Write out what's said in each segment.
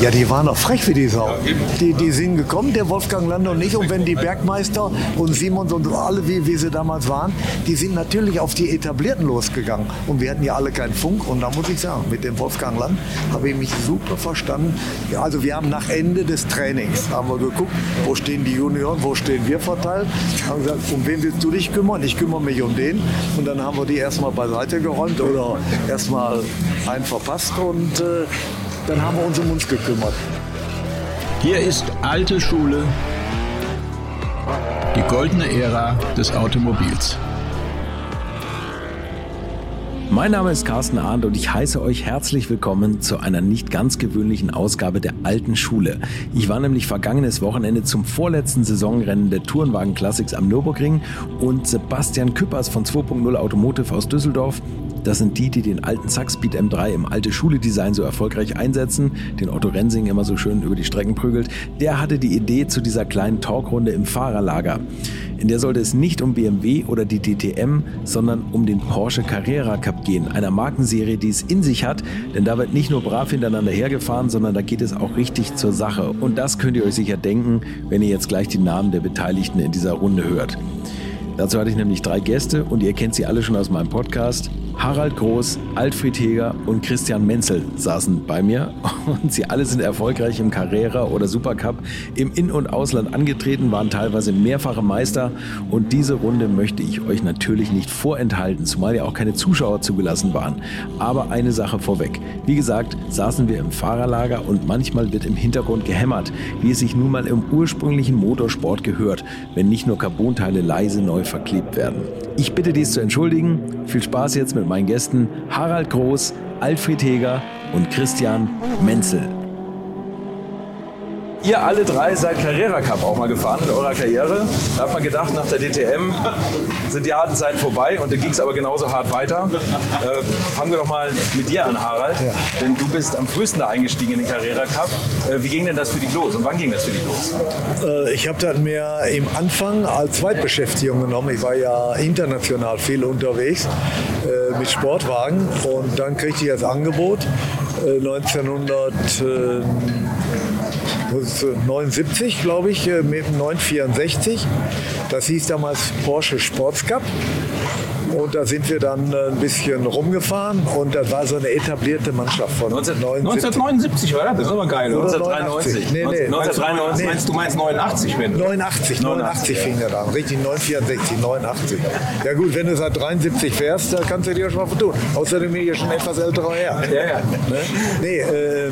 Ja, die waren doch frech wie die Sau. Die, die sind gekommen, der Wolfgang Lande und ich. Und wenn die Bergmeister und Simons und alle, wie, wie sie damals waren, die sind natürlich auf die Etablierten losgegangen. Und wir hatten ja alle keinen Funk. Und da muss ich sagen, mit dem Wolfgang Land habe ich mich super verstanden. Ja, also wir haben nach Ende des Trainings haben wir geguckt, wo stehen die Junioren, wo stehen wir verteilt. Haben gesagt, um wen willst du dich kümmern? Ich kümmere mich um den. Und dann haben wir die erstmal beiseite geräumt oder erstmal einen verpasst und äh, dann haben wir uns um uns gekümmert. Hier ist alte Schule, die goldene Ära des Automobils. Mein Name ist Carsten Arndt und ich heiße euch herzlich willkommen zu einer nicht ganz gewöhnlichen Ausgabe der alten Schule. Ich war nämlich vergangenes Wochenende zum vorletzten Saisonrennen der Tourenwagen Classics am Nürburgring und Sebastian Küppers von 2.0 Automotive aus Düsseldorf das sind die, die den alten Zackspeed M3 im alte Schule-Design so erfolgreich einsetzen, den Otto Rensing immer so schön über die Strecken prügelt. Der hatte die Idee zu dieser kleinen Talkrunde im Fahrerlager. In der sollte es nicht um BMW oder die DTM, sondern um den Porsche Carrera Cup gehen, einer Markenserie, die es in sich hat, denn da wird nicht nur brav hintereinander hergefahren, sondern da geht es auch richtig zur Sache. Und das könnt ihr euch sicher denken, wenn ihr jetzt gleich die Namen der Beteiligten in dieser Runde hört. Dazu hatte ich nämlich drei Gäste und ihr kennt sie alle schon aus meinem Podcast. Harald Groß, Alfred Heger und Christian Menzel saßen bei mir und sie alle sind erfolgreich im Carrera oder Supercup im In- und Ausland angetreten, waren teilweise mehrfache Meister und diese Runde möchte ich euch natürlich nicht vorenthalten, zumal ja auch keine Zuschauer zugelassen waren. Aber eine Sache vorweg. Wie gesagt, saßen wir im Fahrerlager und manchmal wird im Hintergrund gehämmert, wie es sich nun mal im ursprünglichen Motorsport gehört, wenn nicht nur Carbonteile leise neu verklebt werden. Ich bitte dies zu entschuldigen. Viel Spaß jetzt mit meinen Gästen Harald Groß, Alfred Heger und Christian Menzel. Ihr alle drei seid Carrera Cup auch mal gefahren in eurer Karriere. Da hat man gedacht, nach der DTM sind die harten Zeiten vorbei und dann ging es aber genauso hart weiter. Äh, fangen wir doch mal mit dir an, Harald. Ja. Denn du bist am frühesten da eingestiegen in den Carrera Cup. Äh, wie ging denn das für dich los und wann ging das für dich los? Äh, ich habe das mir im Anfang als Zweitbeschäftigung genommen. Ich war ja international viel unterwegs äh, mit Sportwagen und dann kriegte ich das Angebot 1900 äh, 79, glaube ich, äh, mit dem 964. Das hieß damals Porsche Sports Cup. Und da sind wir dann äh, ein bisschen rumgefahren und das war so eine etablierte Mannschaft von 1979 war das? Das ist aber geil. 1993. Nee, nee, 1993 nee. meinst du meinst 89, wenn 89, 89, 89 fing der an. Richtig, 964, 89. Ja gut, wenn du seit 73 fährst, da kannst du dir schon mal vertun. Außerdem bin ich ja schon etwas älterer her. Ja, ja. Ne? Nee, äh,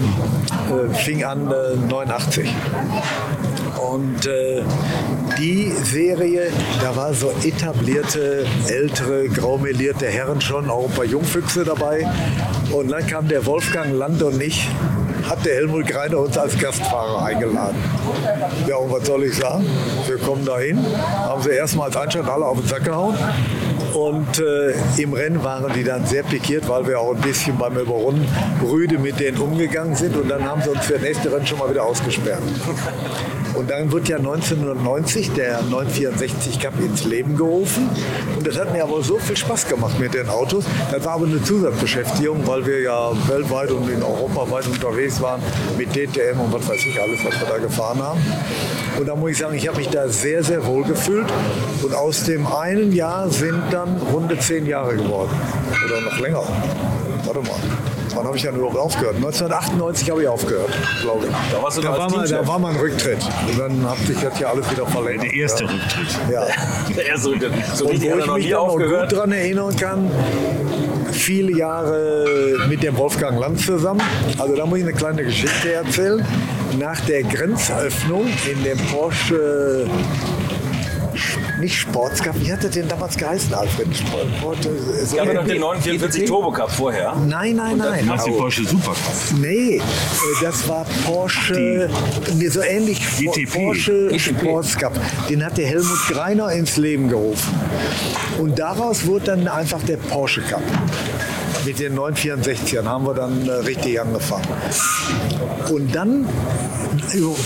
äh, fing an äh, 89. Und äh, die Serie, da war so etablierte, ältere, graumelierte Herren schon, auch ein paar Jungfüchse dabei. Und dann kam der Wolfgang Land und ich, hat der Helmut Greiner uns als Gastfahrer eingeladen. Ja, und was soll ich sagen? Wir kommen dahin, haben sie erstmal als Einstand alle auf den Sack gehauen und äh, im Rennen waren die dann sehr pikiert, weil wir auch ein bisschen beim Überrunden rüde mit denen umgegangen sind. Und dann haben sie uns für das nächste Rennen schon mal wieder ausgesperrt. Und dann wird ja 1990 der 964 Cup ins Leben gerufen. Und das hat mir aber so viel Spaß gemacht mit den Autos. Das war aber eine Zusatzbeschäftigung, weil wir ja weltweit und in Europa weit unterwegs waren mit DTM und was weiß ich alles, was wir da gefahren haben. Und da muss ich sagen, ich habe mich da sehr, sehr wohl gefühlt. Und aus dem einen Jahr sind dann runde zehn Jahre geworden. Oder noch länger. Warte mal. Wann habe ich dann überhaupt aufgehört? 1998 habe ich aufgehört, glaube ich. Da, warst du da, war mal, da war mal ein Rücktritt. Und dann hat sich das ja alles wieder verlängert. Der erste ja. Rücktritt. Ja. Der erste Rücktritt. So Und wo ich mich noch gut daran erinnern kann, viele Jahre mit dem Wolfgang Land zusammen. Also da muss ich eine kleine Geschichte erzählen. Nach der Grenzöffnung in dem Porsche nicht Sportscup. Wie hat das denn damals geheißen, Alfred? Sport, es gab ja noch den 944 Turbo Cup vorher. Nein, nein, nein. Du meinst den Porsche Supercup? Nee, äh, das war Porsche, nee, so ähnlich GTP. Porsche GTP. Sportscup. Den hat der Helmut Greiner ins Leben gerufen. Und daraus wurde dann einfach der Porsche Cup. Mit den 964ern haben wir dann äh, richtig angefangen. Und dann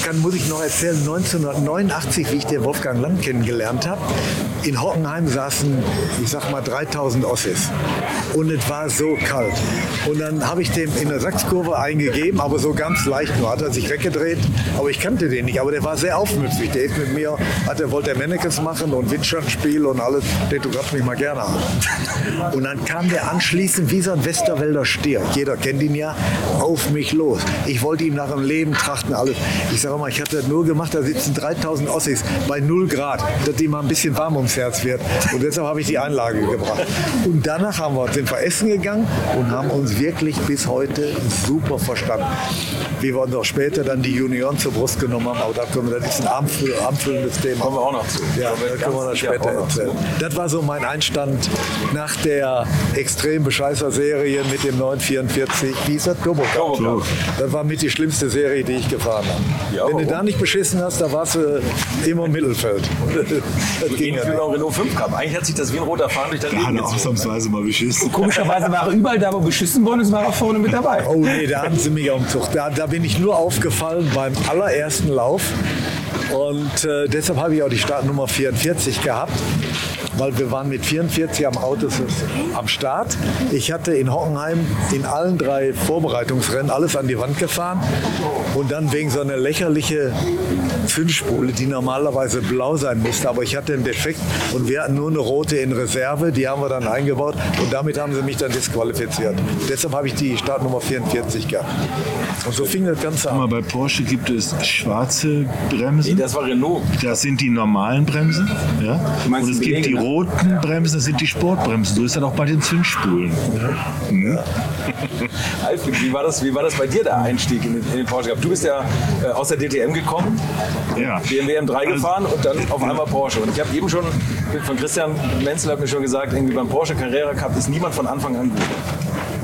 kann, muss ich noch erzählen, 1989, wie ich den Wolfgang Land kennengelernt habe, in Hockenheim saßen, ich sag mal, 3000 Ossis. Und es war so kalt. Und dann habe ich dem in der Sachskurve eingegeben, aber so ganz leicht nur. Hat er sich weggedreht, aber ich kannte den nicht. Aber der war sehr aufmüpfig. Der ist mit mir, hat er wollte Mannequins machen und Windschattenspiel und alles. Der tut mich mal gerne an. Und dann kam der anschließend wie so ein Westerwälder Stier. Jeder kennt ihn ja. Auf mich los. Ich wollte ihm nach dem Leben trachten, alles. Ich sage mal, ich hatte das nur gemacht, da sitzen 3000 Ossis bei 0 Grad, dass die mal ein bisschen warm ums Herz wird. Und deshalb habe ich die Einlage gebracht. Und danach haben wir, sind wir essen gegangen und haben uns wirklich bis heute super verstanden. Wie wir uns auch später dann die Junioren zur Brust genommen haben, aber da können wir, das ist ein armfüllendes Thema. Kommen wir auch noch zu. Ja, da können wir das später erzählen. Das war so mein Einstand nach der extrem bescheißer Serie mit dem 944. Wie ist das? Turbo Cup. Das war mit die schlimmste Serie, die ich gefahren habe. Ja, Wenn du da nicht beschissen hast, da warst du immer im Mittelfeld. das ging ja auch Renault 5 Cup. Eigentlich hat sich das wie ein roter Fahren durch das Leben gezogen. ausnahmsweise mal beschissen. Komischerweise war er überall da, wo beschissen worden ist, war er vorne mit dabei. Oh nee, da hatten sie mich auf dem Zug. Da, da bin ich nur aufgefallen beim allerersten Lauf. Und äh, deshalb habe ich auch die Startnummer 44 gehabt weil wir waren mit 44 am Auto am Start. Ich hatte in Hockenheim in allen drei Vorbereitungsrennen alles an die Wand gefahren und dann wegen so einer lächerlichen Zündspule, die normalerweise blau sein musste, aber ich hatte einen Defekt und wir hatten nur eine rote in Reserve, die haben wir dann eingebaut und damit haben sie mich dann disqualifiziert. Deshalb habe ich die Startnummer 44 gehabt. Und so fing das Ganze an. Bei Porsche gibt es schwarze Bremsen. Nee, das war Renault. Das sind die normalen Bremsen. Ja? Und es gibt die roten Bremsen, das sind die Sportbremsen. So ist das auch bei den Zündspulen. Ja. Mhm. Alfred, wie war, das, wie war das bei dir, der Einstieg in den, in den Porsche Cup? Du bist ja äh, aus der DTM gekommen, ja. BMW M3 also, gefahren und dann auf einmal Porsche. Und ich habe eben schon von Christian Menzel hat mir schon gesagt, irgendwie beim Porsche Carrera Cup ist niemand von Anfang an gut.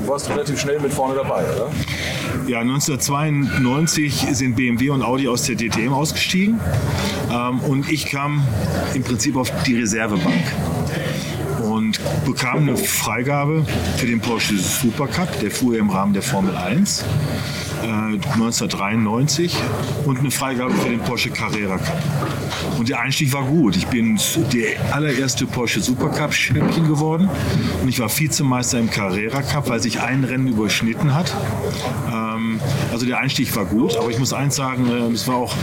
Du warst relativ schnell mit vorne dabei, oder? Ja, 1992 sind BMW und Audi aus der DTM ausgestiegen ähm, und ich kam im Prinzip auf die Reservebank und bekam eine Freigabe für den Porsche Supercup, der fuhr im Rahmen der Formel 1. 1993 äh, und eine Freigabe für den Porsche Carrera Cup. Und der Einstieg war gut. Ich bin der allererste Porsche Supercup Champion geworden und ich war Vizemeister im Carrera Cup, weil sich ein Rennen überschnitten hat. Ähm, also der Einstieg war gut, aber ich muss eins sagen, äh, es war auch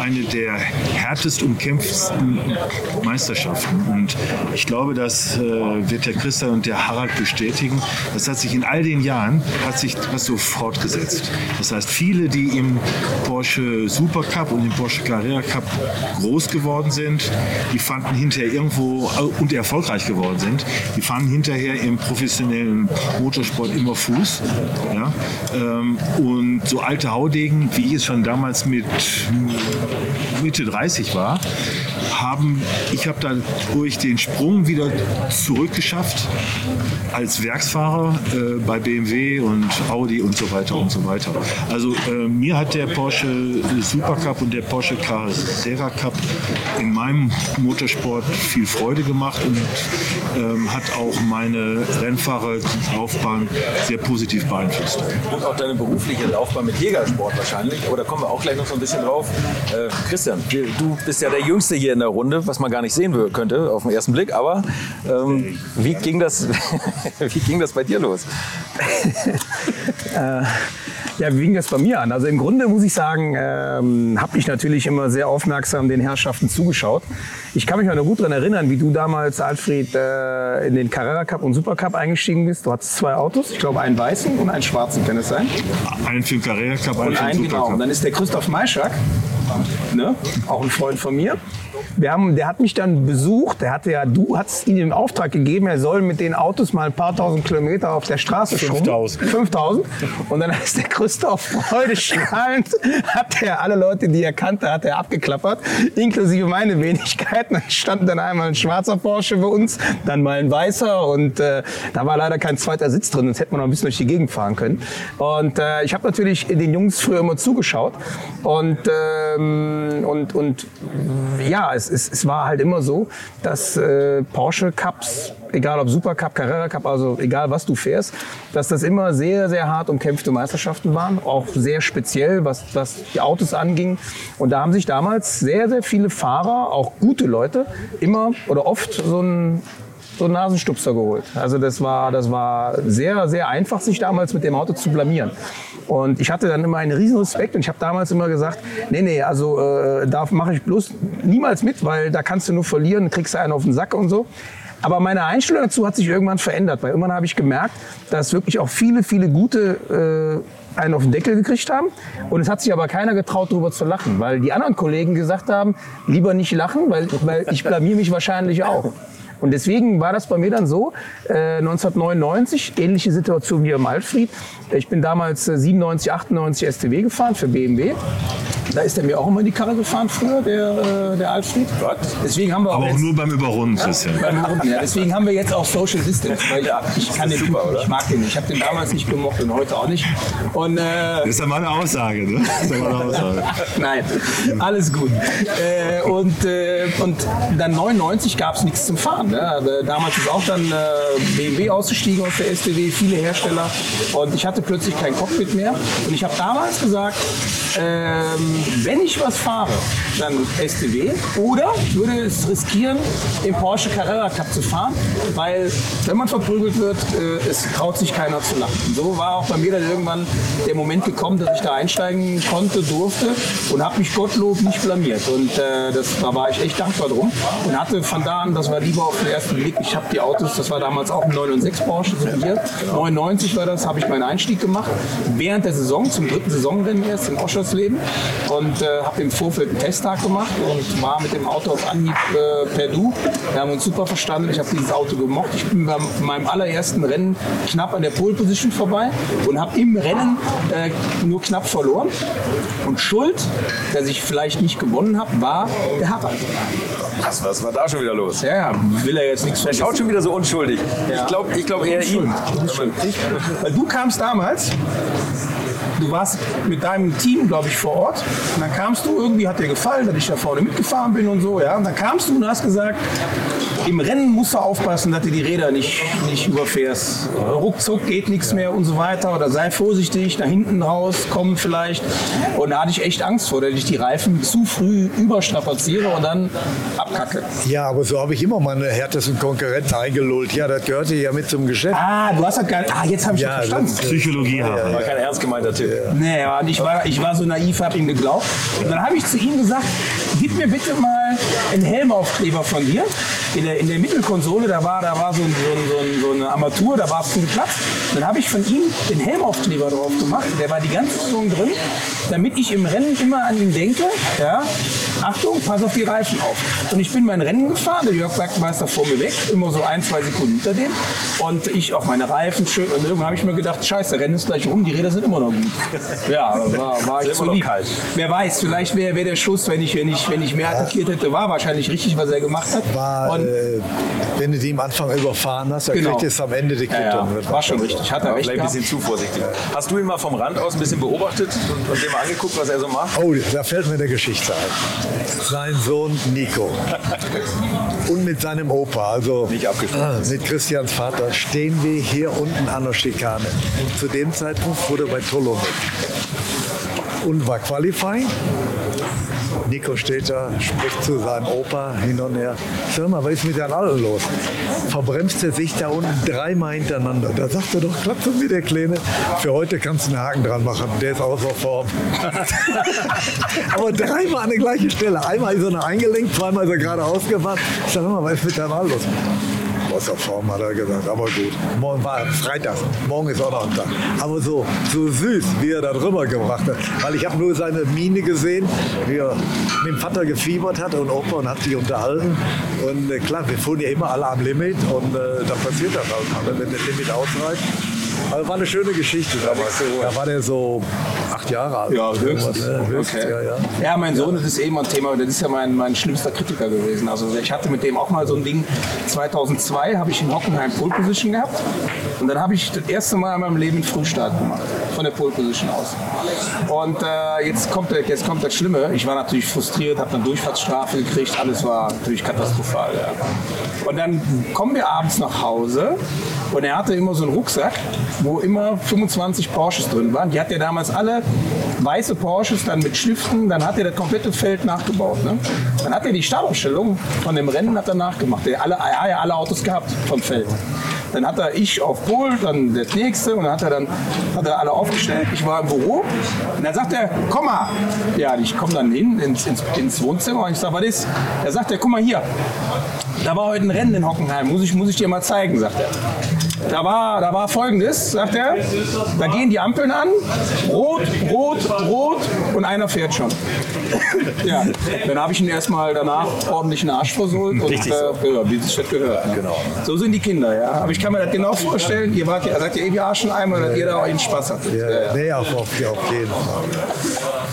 eine der härtest umkämpftesten Meisterschaften. Und ich glaube, das äh, wird der Christian und der Harald bestätigen. Das hat sich in all den Jahren hat sich was so fortgesetzt. Das heißt, viele, die im Porsche Supercup und im Porsche Carrera Cup groß geworden sind, die fanden hinterher irgendwo äh, und erfolgreich geworden sind, die fanden hinterher im professionellen Motorsport immer Fuß. Ja? Ähm, und so alte Haudegen, wie ich es schon damals mit Mitte 30 war, haben, ich habe dann durch den Sprung wieder zurückgeschafft als Werksfahrer äh, bei BMW und Audi und so weiter und so weiter. Also äh, mir hat der Porsche Supercup und der Porsche Carrera Cup in meinem Motorsport viel Freude gemacht und ähm, hat auch meine Rennfahrerlaufbahn sehr positiv beeinflusst. Und auch deine berufliche Laufbahn mit Jägersport wahrscheinlich, aber da kommen wir auch gleich noch so ein bisschen drauf. Äh, Christian, du bist ja der Jüngste hier in der Runde, was man gar nicht sehen könnte auf den ersten Blick, aber ähm, wie, ging das, wie ging das bei dir los? äh, ja, wie ging das bei mir an? Also im Grunde muss ich sagen, ähm, habe ich natürlich immer sehr aufmerksam den Herrschaften zugeschaut. Ich kann mich noch gut daran erinnern, wie du damals, Alfred, äh, in den Carrera Cup und Super Cup eingestiegen bist. Du hattest zwei Autos, ich glaube einen weißen und einen schwarzen, kann es sein? Einen für den Carrera Cup, einen für den Super genau. Und dann ist der Christoph Maischak, ne? auch ein Freund von mir, wir haben, der hat mich dann besucht. Der hatte ja, du hast ihm den Auftrag gegeben, er soll mit den Autos mal ein paar tausend Kilometer auf der Straße 5000. 5000. Und dann ist der Christoph freudestrahlend hat er alle Leute, die er kannte, hat er abgeklappert, inklusive meine Wenigkeiten. Dann stand dann einmal ein schwarzer Porsche bei uns, dann mal ein weißer und äh, da war leider kein zweiter Sitz drin, sonst hätte man noch ein bisschen durch die Gegend fahren können. Und äh, ich habe natürlich den Jungs früher immer zugeschaut und, ähm, und, und ja, es, es, es war halt immer so, dass äh, Porsche Cups egal ob Supercup, Carrera Cup, also egal was du fährst, dass das immer sehr, sehr hart umkämpfte Meisterschaften waren, auch sehr speziell, was, was die Autos anging. Und da haben sich damals sehr, sehr viele Fahrer, auch gute Leute, immer oder oft so ein so einen Nasenstupser geholt. Also das war, das war sehr, sehr einfach, sich damals mit dem Auto zu blamieren. Und ich hatte dann immer einen riesen Respekt und ich habe damals immer gesagt, nee, nee, also äh, da mache ich bloß niemals mit, weil da kannst du nur verlieren, kriegst du einen auf den Sack und so. Aber meine Einstellung dazu hat sich irgendwann verändert, weil irgendwann habe ich gemerkt, dass wirklich auch viele, viele gute äh, einen auf den Deckel gekriegt haben. Und es hat sich aber keiner getraut, darüber zu lachen, weil die anderen Kollegen gesagt haben, lieber nicht lachen, weil, weil ich blamier mich wahrscheinlich auch. Und deswegen war das bei mir dann so, äh, 1999, ähnliche Situation wie im Alfried. Ich bin damals äh, 97, 98 STW gefahren für BMW. Da ist er mir auch immer in die Karre gefahren früher, der, äh, der Alfred. Deswegen haben wir Aber auch jetzt, nur beim Überrunden, Christian. beim Überrunden, ja. Deswegen haben wir jetzt auch Social Distance. Weil ja, ich kann den super, oder? Ich mag den nicht. Ich habe den damals nicht gemocht und heute auch nicht. Und, äh, Das ist ja mal eine Aussage, ne? Das ist ja mal eine Aussage. Nein, alles gut. Äh, und, äh, und dann 99 gab es nichts zum Fahren. Ne? Aber Damals ist auch dann äh, BMW ausgestiegen aus der STW, viele Hersteller. Und ich hatte plötzlich kein Cockpit mehr. Und ich habe damals gesagt, ähm, wenn ich was fahre, dann STW. Oder würde es riskieren, im Porsche Carrera Cup zu fahren, weil wenn man verprügelt wird, äh, es traut sich keiner zu lachen. Und so war auch bei mir dann irgendwann der Moment gekommen, dass ich da einsteigen konnte, durfte und habe mich Gottlob nicht blamiert. Und äh, das, da war ich echt dankbar drum und hatte von da an, das war lieber auf den ersten Blick, ich habe die Autos, das war damals auch ein 996 Porsche, so wie hier. 99 war das, habe ich meinen Einstieg gemacht. Während der Saison, zum dritten Saisonrennen erst in Oschersleben und äh, habe im Vorfeld einen Testtag gemacht und war mit dem Auto auf Anhieb äh, per Du. Wir haben uns super verstanden, ich habe dieses Auto gemocht. Ich bin bei meinem allerersten Rennen knapp an der Pole Position vorbei und habe im Rennen äh, nur knapp verloren. Und Schuld, dass ich vielleicht nicht gewonnen habe, war der Harald. Was, was war da schon wieder los? Ja, ja, will er jetzt nichts Er schaut schon wieder so unschuldig. Ich glaube ich glaub eher ihn. Weil du kamst damals, du warst mit deinem Team, glaube ich, vor Ort. Und dann kamst du, irgendwie hat dir gefallen, dass ich da vorne mitgefahren bin und so. Ja? Und dann kamst du und hast gesagt, im Rennen musst du aufpassen, dass du die Räder nicht, nicht überfährst. Ruckzuck geht nichts mehr und so weiter. Oder sei vorsichtig, da hinten raus kommen vielleicht. Und da hatte ich echt Angst vor, dass ich die Reifen zu früh überstrapaziere und dann abkacke. Ja, aber so habe ich immer meine härtesten Konkurrenten eingelullt. Ja, das gehörte ja mit zum Geschäft. Ah, du hast das gar nicht. Ah, jetzt habe ich Ja, das verstanden. das- Psychologie haben. War kein ernst gemeinter Tipp. Nee, ja, und ich war, ich war so naiv, habe ihm geglaubt. Und dann habe ich zu ihm gesagt, gib mir bitte mal einen Helmaufkleber von dir. In der, in der Mittelkonsole, da war, da war so, ein, so, ein, so, ein, so eine Armatur, da war viel Platz. Dann habe ich von ihm den Helmaufkleber drauf gemacht. Der war die ganze Saison drin, damit ich im Rennen immer an ihn denke. Ja, Achtung, pass auf die Reifen auf. Und ich bin mein Rennen gefahren, der Jörg Bergmeister vor mir weg, immer so ein, zwei Sekunden hinter dem. Und ich auch meine Reifen schön. Und irgendwann habe ich mir gedacht, scheiße, Rennen ist gleich rum, die Räder sind immer noch gut. Ja, war, war ich noch lieb. kalt. Wer weiß, vielleicht wäre wär der Schuss, wenn ich, wenn, ich, wenn ich mehr attackiert hätte, war wahrscheinlich richtig, was er gemacht hat. War, Und, äh, wenn du die am Anfang überfahren hast, dann Genau. kriegt es am Ende die ja, ja, Quittung. war schon richtig. Hat er recht ein bisschen zu vorsichtig. Hast du ihn mal vom Rand aus ein bisschen beobachtet und, und dir mal angeguckt, was er so macht? Oh, da fällt mir eine Geschichte ein. Sein Sohn Nico und mit seinem Opa, also Nicht abgesprochen. mit Christians Vater, stehen wir hier unten an der Schikane. Und zu dem Zeitpunkt er bei Tolomek und war Qualifying. Nico steht da, spricht zu seinem Opa hin und her. Sag mal, was ist mit den Alten los? Verbremst er sich da unten dreimal hintereinander. Da sagt er doch, klappt mir der Kleine. Für heute kannst du einen Haken dran machen. Der ist außer Form. Aber dreimal an der gleichen Stelle. Einmal ist er noch eingelenkt, zweimal ist er gerade ausgefahren. Ich sag mal, was ist mit deinem Alten los? Außer Form, hat er gesagt. Aber gut, morgen war Freitag. Morgen ist auch noch ein Tag. Aber so, so süß, wie er da drüber gebracht hat. Weil ich habe nur seine Miene gesehen, wie er mit dem Vater gefiebert hat und Opa und hat sich unterhalten. Und äh, klar, wir fuhren ja immer alle am Limit und äh, da passiert das halt. mal, Wenn das Limit ausreicht, Also war eine schöne Geschichte damals. Da war der so acht Jahre alt. Ja, höchstens. Ne? höchstens Okay. ja, ja. Ja, mein Sohn, das ist eben ein Thema, das ist ja mein, mein schlimmster Kritiker gewesen. Also ich hatte mit dem auch mal so ein Ding, 2002 habe ich in Hockenheim Pole Position gehabt und dann habe ich das erste Mal in meinem Leben einen Frühstart gemacht, von der Pole Position aus. Und äh, jetzt, kommt, der- jetzt kommt das Schlimme, ich war natürlich frustriert, habe eine Durchfahrtsstrafe gekriegt, alles war natürlich katastrophal. Ja. Und dann kommen wir abends nach Hause und er hatte immer so einen Rucksack, wo immer 25 Porsches drin waren. Die hat er damals alle weiße Porsches dann mit Schriften, dann hat er das komplette Feld nachgebaut. Ne? Dann hat er die Startaufstellung von dem Rennen hat er nachgemacht. Er alle, ja alle Autos gehabt vom Feld. Dann hat er ich auf Pol, dann der nächste und dann hat er dann hat er alle aufgestellt. Ich war im Büro und dann sagt er, komm mal. Ja, ich komme dann hin ins, ins, ins Wohnzimmer und ich sage, was ist? Er sagt er, guck mal hier. Da war heute ein Rennen in Hockenheim, muss ich, muss ich dir mal zeigen, sagt er. Da war, da war folgendes, sagt er, da gehen die Ampeln an, rot, rot, rot und einer fährt schon. ja, dann habe ich ihn erstmal danach ordentlich einen Arsch versohlt und Richtig äh, ja, wie es das gehört. Ne? Genau. So sind die Kinder, ja. Aber ich kann mir das genau vorstellen, ihr wart ja, seid ja eh wie Arscheneimer, dass ihr da euren Spaß hattet. Ja, ja. Nee, auf, auf, jeden Fall.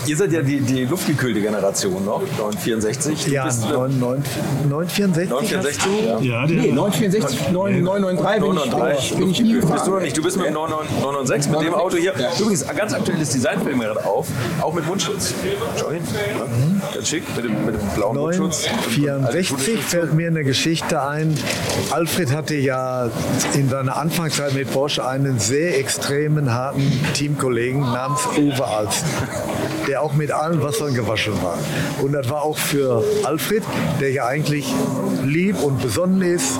Ihr seid ja die, die luftgekühlte Generation noch, 964. Du Ja, bist, äh, 9, 9, 964. 964? Ja. Ja, Nee, 964, 993 bin ich, 993. bin ich nie gefahren. Bist du noch nicht? Du bist mit dem 996 mit dem Auto hier. Übrigens, ein ganz aktuelles Design fällt mir gerade auf, auch mit Mundschutz. Schau hin. Ja, ganz schick, mit dem, mit dem blauen Mundschutz. 964 fällt mir eine Geschichte ein. Alfred hatte ja in seiner Anfangszeit mit Porsche einen sehr extremen, harten Teamkollegen namens Uwe Alst, der auch mit allen Wassern gewaschen war. Und das war auch für Alfred, der ja eigentlich lieb und besonnen ist,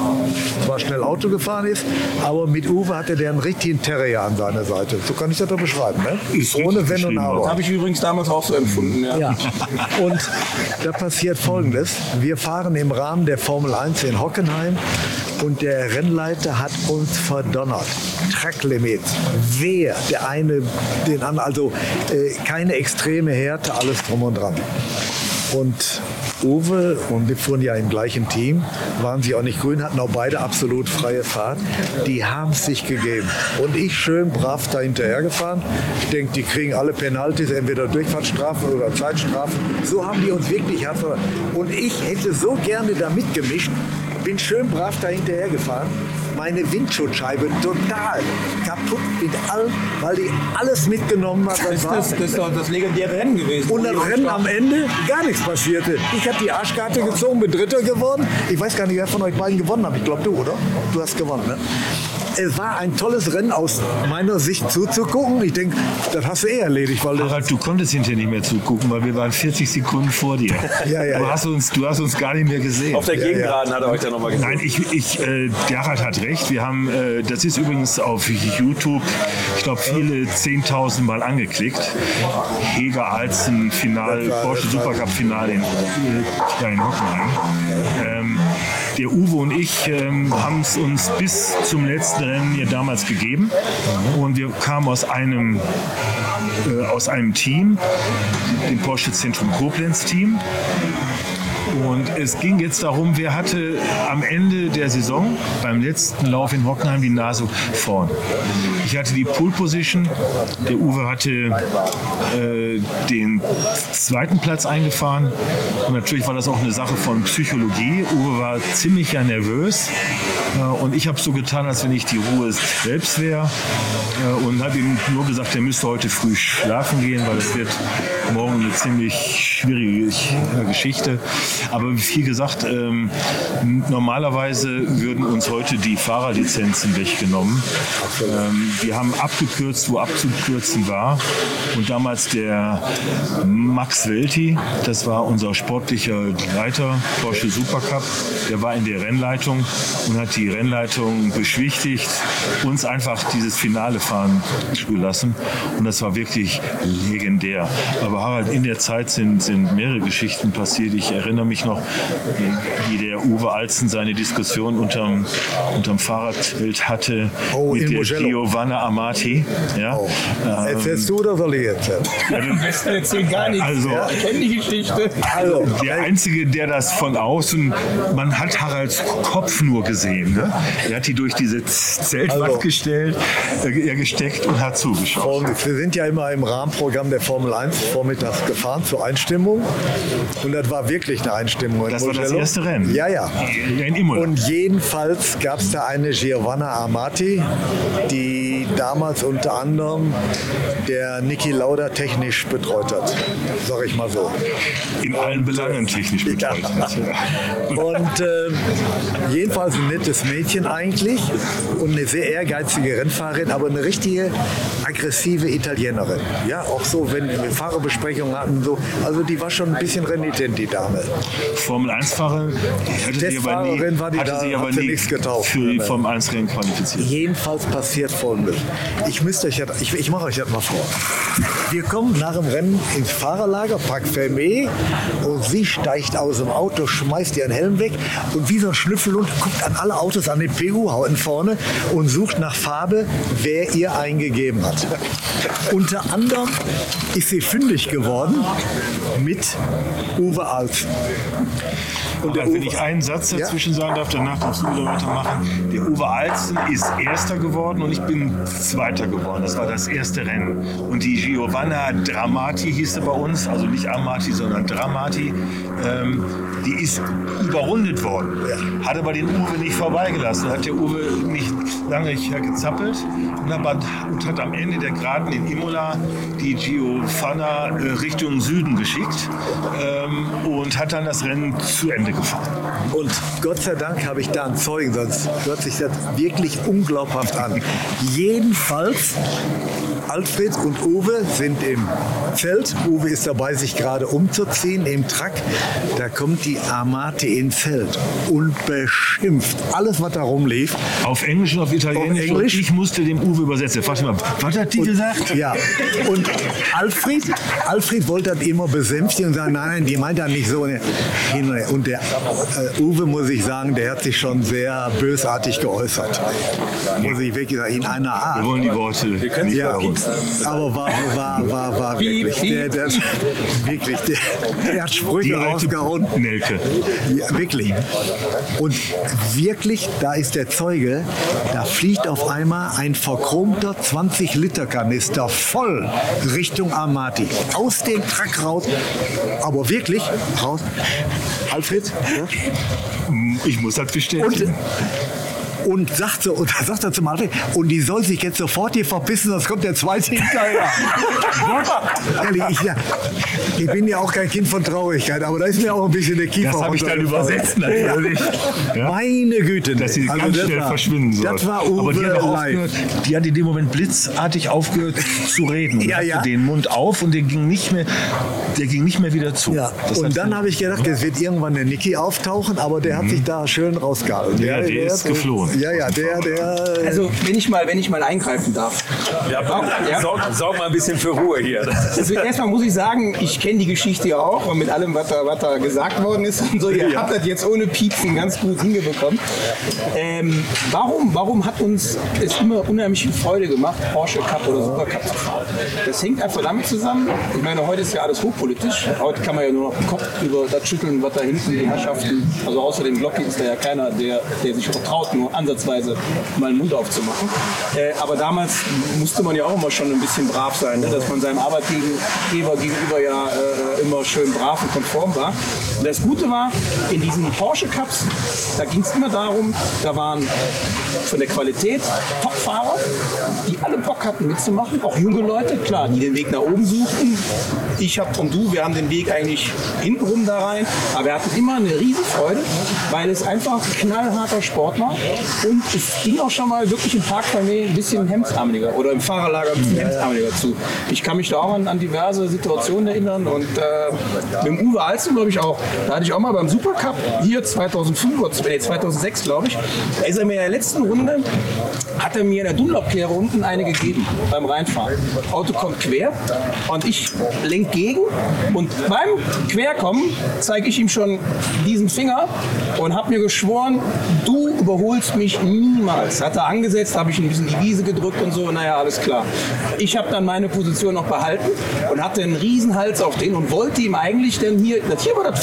zwar schnell Auto gefahren ist, aber mit Uwe hatte der einen richtigen Terrier an seiner Seite. So kann ich das doch beschreiben, ne? Ohne Wenn und Aber. Das habe ich übrigens damals auch so empfunden. Ja. Ja. Und da passiert Folgendes. Wir fahren im Rahmen der Formel 1 in Hockenheim und der Rennleiter hat uns verdonnert. Tracklimit. Wer? Der eine, den anderen. Also äh, keine extreme Härte, alles drum und dran. Und Uwe und wir fuhren ja im gleichen Team, waren sie auch nicht grün, hatten auch beide absolut freie Fahrt. Die haben es sich gegeben. Und ich schön brav da hinterher gefahren. Ich denke, die kriegen alle Penalties, entweder Durchfahrtsstrafen oder Zeitstrafen. So haben die uns wirklich hart Und ich hätte so gerne da mitgemischt, bin schön brav da hinterher gefahren. Meine Windschutzscheibe total kaputt mit allem, weil die alles mitgenommen hat. Das, ist das, das ist doch das legendäre Rennen gewesen. und das Rennen am Ende gar nichts passierte. Ich habe die Arschkarte gezogen, bin Dritter geworden. Ich weiß gar nicht, wer von euch beiden gewonnen hat. Ich glaube du, oder? Du hast gewonnen, ne? Es war ein tolles Rennen aus meiner Sicht zuzugucken. Ich denke, das hast du eh erledigt, weil du Harald, du konntest hinterher nicht mehr zugucken, weil wir waren 40 Sekunden vor dir. Ja, ja, du, ja. hast uns, du hast uns gar nicht mehr gesehen. Auf der Gegengraden hat er euch dann nochmal gesehen. Nein, ich, ich, äh, der Harald hat recht. Wir haben, äh, das ist übrigens auf YouTube, ich glaube, viele 10.000 Mal angeklickt. Heger Alzen Final, Porsche das war- Supercup Finale in, äh, ja, in Hockenheim. Ähm, der Uwe und ich ähm, haben es uns bis zum letzten Rennen hier damals gegeben. Und wir kamen aus einem, äh, aus einem Team, dem Porsche Zentrum Koblenz Team. Und es ging jetzt darum, wer hatte am Ende der Saison beim letzten Lauf in Hockenheim die Nase vorn. Ich hatte die Pole Position, der Uwe hatte äh, den zweiten Platz eingefahren. Und natürlich war das auch eine Sache von Psychologie. Uwe war ziemlich ja nervös. Äh, und ich habe so getan, als wenn ich die Ruhe selbst wäre. Äh, und habe ihm nur gesagt, er müsste heute früh schlafen gehen, weil es wird morgen eine ziemlich schwierige Geschichte. Aber wie gesagt, ähm, normalerweise würden uns heute die Fahrerlizenzen weggenommen. Ähm, wir haben abgekürzt, wo abzukürzen war. Und damals der Max Welti, das war unser sportlicher Leiter, Porsche Supercup, der war in der Rennleitung und hat die Rennleitung beschwichtigt, uns einfach dieses Finale fahren zu lassen. Und das war wirklich legendär. Aber Harald, in der Zeit sind, sind mehrere Geschichten passiert. Ich erinnere mich mich noch, wie der Uwe Alzen seine Diskussion unterm, unterm Fahrradbild hatte Oh, mit der Mugello. Giovanna Amati. Ja? Oh. Ähm, Erzählst du oder soll ich erzählen? Am besten erzählen gar nichts. Also- ich kenne die Geschichte. Also, Der Einzige, der das von außen, man hat Haralds Kopf nur gesehen. Ne? Er hat die durch diese Zeltwand Also- gestellt, äh, er gesteckt und hat zugeschaut. Wir sind ja immer im Rahmenprogramm der Formel 1 vormittags gefahren zur Einstimmung. Und das war wirklich eine Einstimmung. in Das war das erste Rennen. Ja, ja. Ja, in Imola. Und jedenfalls gab es da eine Giovanna Amati, die damals unter anderem der Niki Lauda technisch betreut hat. Sag ich mal so. in allen Belangen technisch betreut. Und äh, jedenfalls ein nettes Mädchen eigentlich und eine sehr ehrgeizige Rennfahrerin, aber eine richtige aggressive Italienerin. Ja, auch so, wenn wir Fahrerbesprechungen hatten, so, also die war schon ein bisschen renitent, die Dame. Formel 1-Fahrer hatte sie aber nie, Testfahrerin war die hatte da, sie aber hat nie nichts getauft. für die Formel 1-Rennen qualifiziert. Jedenfalls passiert folgendes. Ich müsste ich, ich mache euch das mal vor. Wir kommen nach dem Rennen ins Fahrerlager, Park Fermé, und sie steigt aus dem Auto, schmeißt ihren Helm weg und wie so ein Schnüffelhund guckt an alle Autos an den PU-Hauten vorne und sucht nach Farbe, wer ihr eingegeben hat. Unter anderem ist sie fündig geworden mit Uwe Alf. Und Aber wenn ich einen Satz dazwischen sagen darf, danach darfst du wieder weitermachen. Der Uwe Alzen ist Erster geworden und ich bin Zweiter geworden. Das war das erste Rennen. Und die Giovanna Dramati hieß sie bei uns, also nicht Amati, sondern Dramati, ähm, die ist überrundet worden. Hat aber den Uwe nicht vorbeigelassen. Hat der Uwe nicht lange gezappelt und, aber, und hat am Ende der Geraden in Imola die Giovanna äh, Richtung Süden geschickt ähm, und hat dann das Rennen zu Ende gefahren. Und Gott sei Dank habe ich da einen Zeugen, sonst hört sich das wirklich unglaubhaft an. Jedenfalls, Alfred und Uwe sind im Zelt. Uwe ist dabei, sich gerade umzuziehen im Truck. Da kommt die Amate ins Feld und beschimpft alles, was da rumlief. Auf Englisch und auf Italienisch. Auf Englisch? Und ich musste dem Uwe übersetzen. Was hat die gesagt? Ja, und Alfred, Alfred wollte das immer besänftigen und sagen, nein, nein, die meint das nicht so. Und der äh, Uwe, muss ich sagen, der hat sich schon sehr bösartig geäußert. Muss ich wirklich sagen, in einer Wir Art. wollen die Worte. Wir können Ja, ja. Aber war, war, war, war wirklich, der, der, wirklich, der, der hat Die Sprüche rausgehauen. Nelke. Ja, wirklich. Und wirklich, da ist der Zeuge, da fliegt auf einmal ein verchromter 20-Liter-Kanister voll Richtung Amati. Aus dem Truck raus. Aber wirklich raus. Alfred? Ja? Ich muss das Und, bestätigen. Und sagt so, und sagt er zum Alfred, und die soll sich jetzt sofort hier verpissen, sonst kommt der zweite hinterher. Ehrlich, ich, ja, ich bin ja auch kein Kind von Traurigkeit, aber da ist mir auch ein bisschen der Kiefer Das habe ich dann übersetzt natürlich. Ja. Meine Güte. Dass sie Also ganz schnell war- verschwinden soll. Das war Uwe Aber die hat, aufgehört, die hat in dem Moment blitzartig aufgehört zu reden. Und Ja, ja. den Mund auf und der ging nicht mehr, der ging nicht mehr wieder zu. Ja, Das und dann habe ich gedacht, es wird irgendwann der Niki auftauchen, aber der hat sich da schön rausgehalten. Mhm. Ja, der ist geflohen. Ja, ja, der, der. Also, wenn ich mal, wenn ich mal eingreifen darf. Ja, Ja. Sorg, sorg mal ein bisschen für Ruhe hier. Also erstmal muss ich sagen, ich kenne die Geschichte ja auch und mit allem, was da, was da gesagt worden ist und so. Ihr habt das jetzt ohne Piepsen ganz gut hingebekommen. Ähm, warum, warum hat uns es immer unheimlich viel Freude gemacht, Porsche Cup oder Super Cup zu fahren? Das hängt einfach damit zusammen. Ich meine, heute ist ja alles hochpolitisch. Heute kann man ja nur noch den Kopf über das schütteln, was da hinten die Herrschaften, also außer dem Glocki ist da ja keiner, der, der sich auch traut, nur ansatzweise mal den Mund aufzumachen. Äh, aber damals musste man ja auch immer schon ein bisschen brav sein, ne? dass man seinem Arbeitgeber gegenüber ja äh, immer schön brav und konform war. Und das Gute war, in diesen Porsche Cups, da ging es immer darum, da waren von der Qualität Topfahrer, die alle Bock hatten mitzumachen, auch junge Leute, klar, die den Weg nach oben suchten. Ich hab und du, wir haben den Weg eigentlich hintenrum da rein, aber wir hatten immer eine riesen Freude, weil es einfach knallharter Sport war. Und es ging auch schon mal wirklich im Parkfamilie ein bisschen hemdsarmeliger oder im Fahrerlager ein bisschen hemdsarmeliger zu. Ich kann mich da auch an, an diverse Situationen erinnern und äh, mit dem Uwe Alzen glaube ich auch. Da hatte ich auch mal beim Supercup hier 2005 oder nee, 2006 glaube ich. Da ist er mir in der letzten Runde hat er mir in der Dunlop-Kehre unten eine gegeben beim Reinfahren. Auto kommt quer und ich lenk gegen und beim Querkommen zeige ich ihm schon diesen Finger und habe mir geschworen, du überholst mich niemals. Hat er angesetzt, habe ich ein bisschen die Wiese gedrückt und so, naja, alles klar. Ich habe dann meine Position noch behalten und hatte einen riesen Hals auf den und wollte ihm eigentlich denn hier, hier war das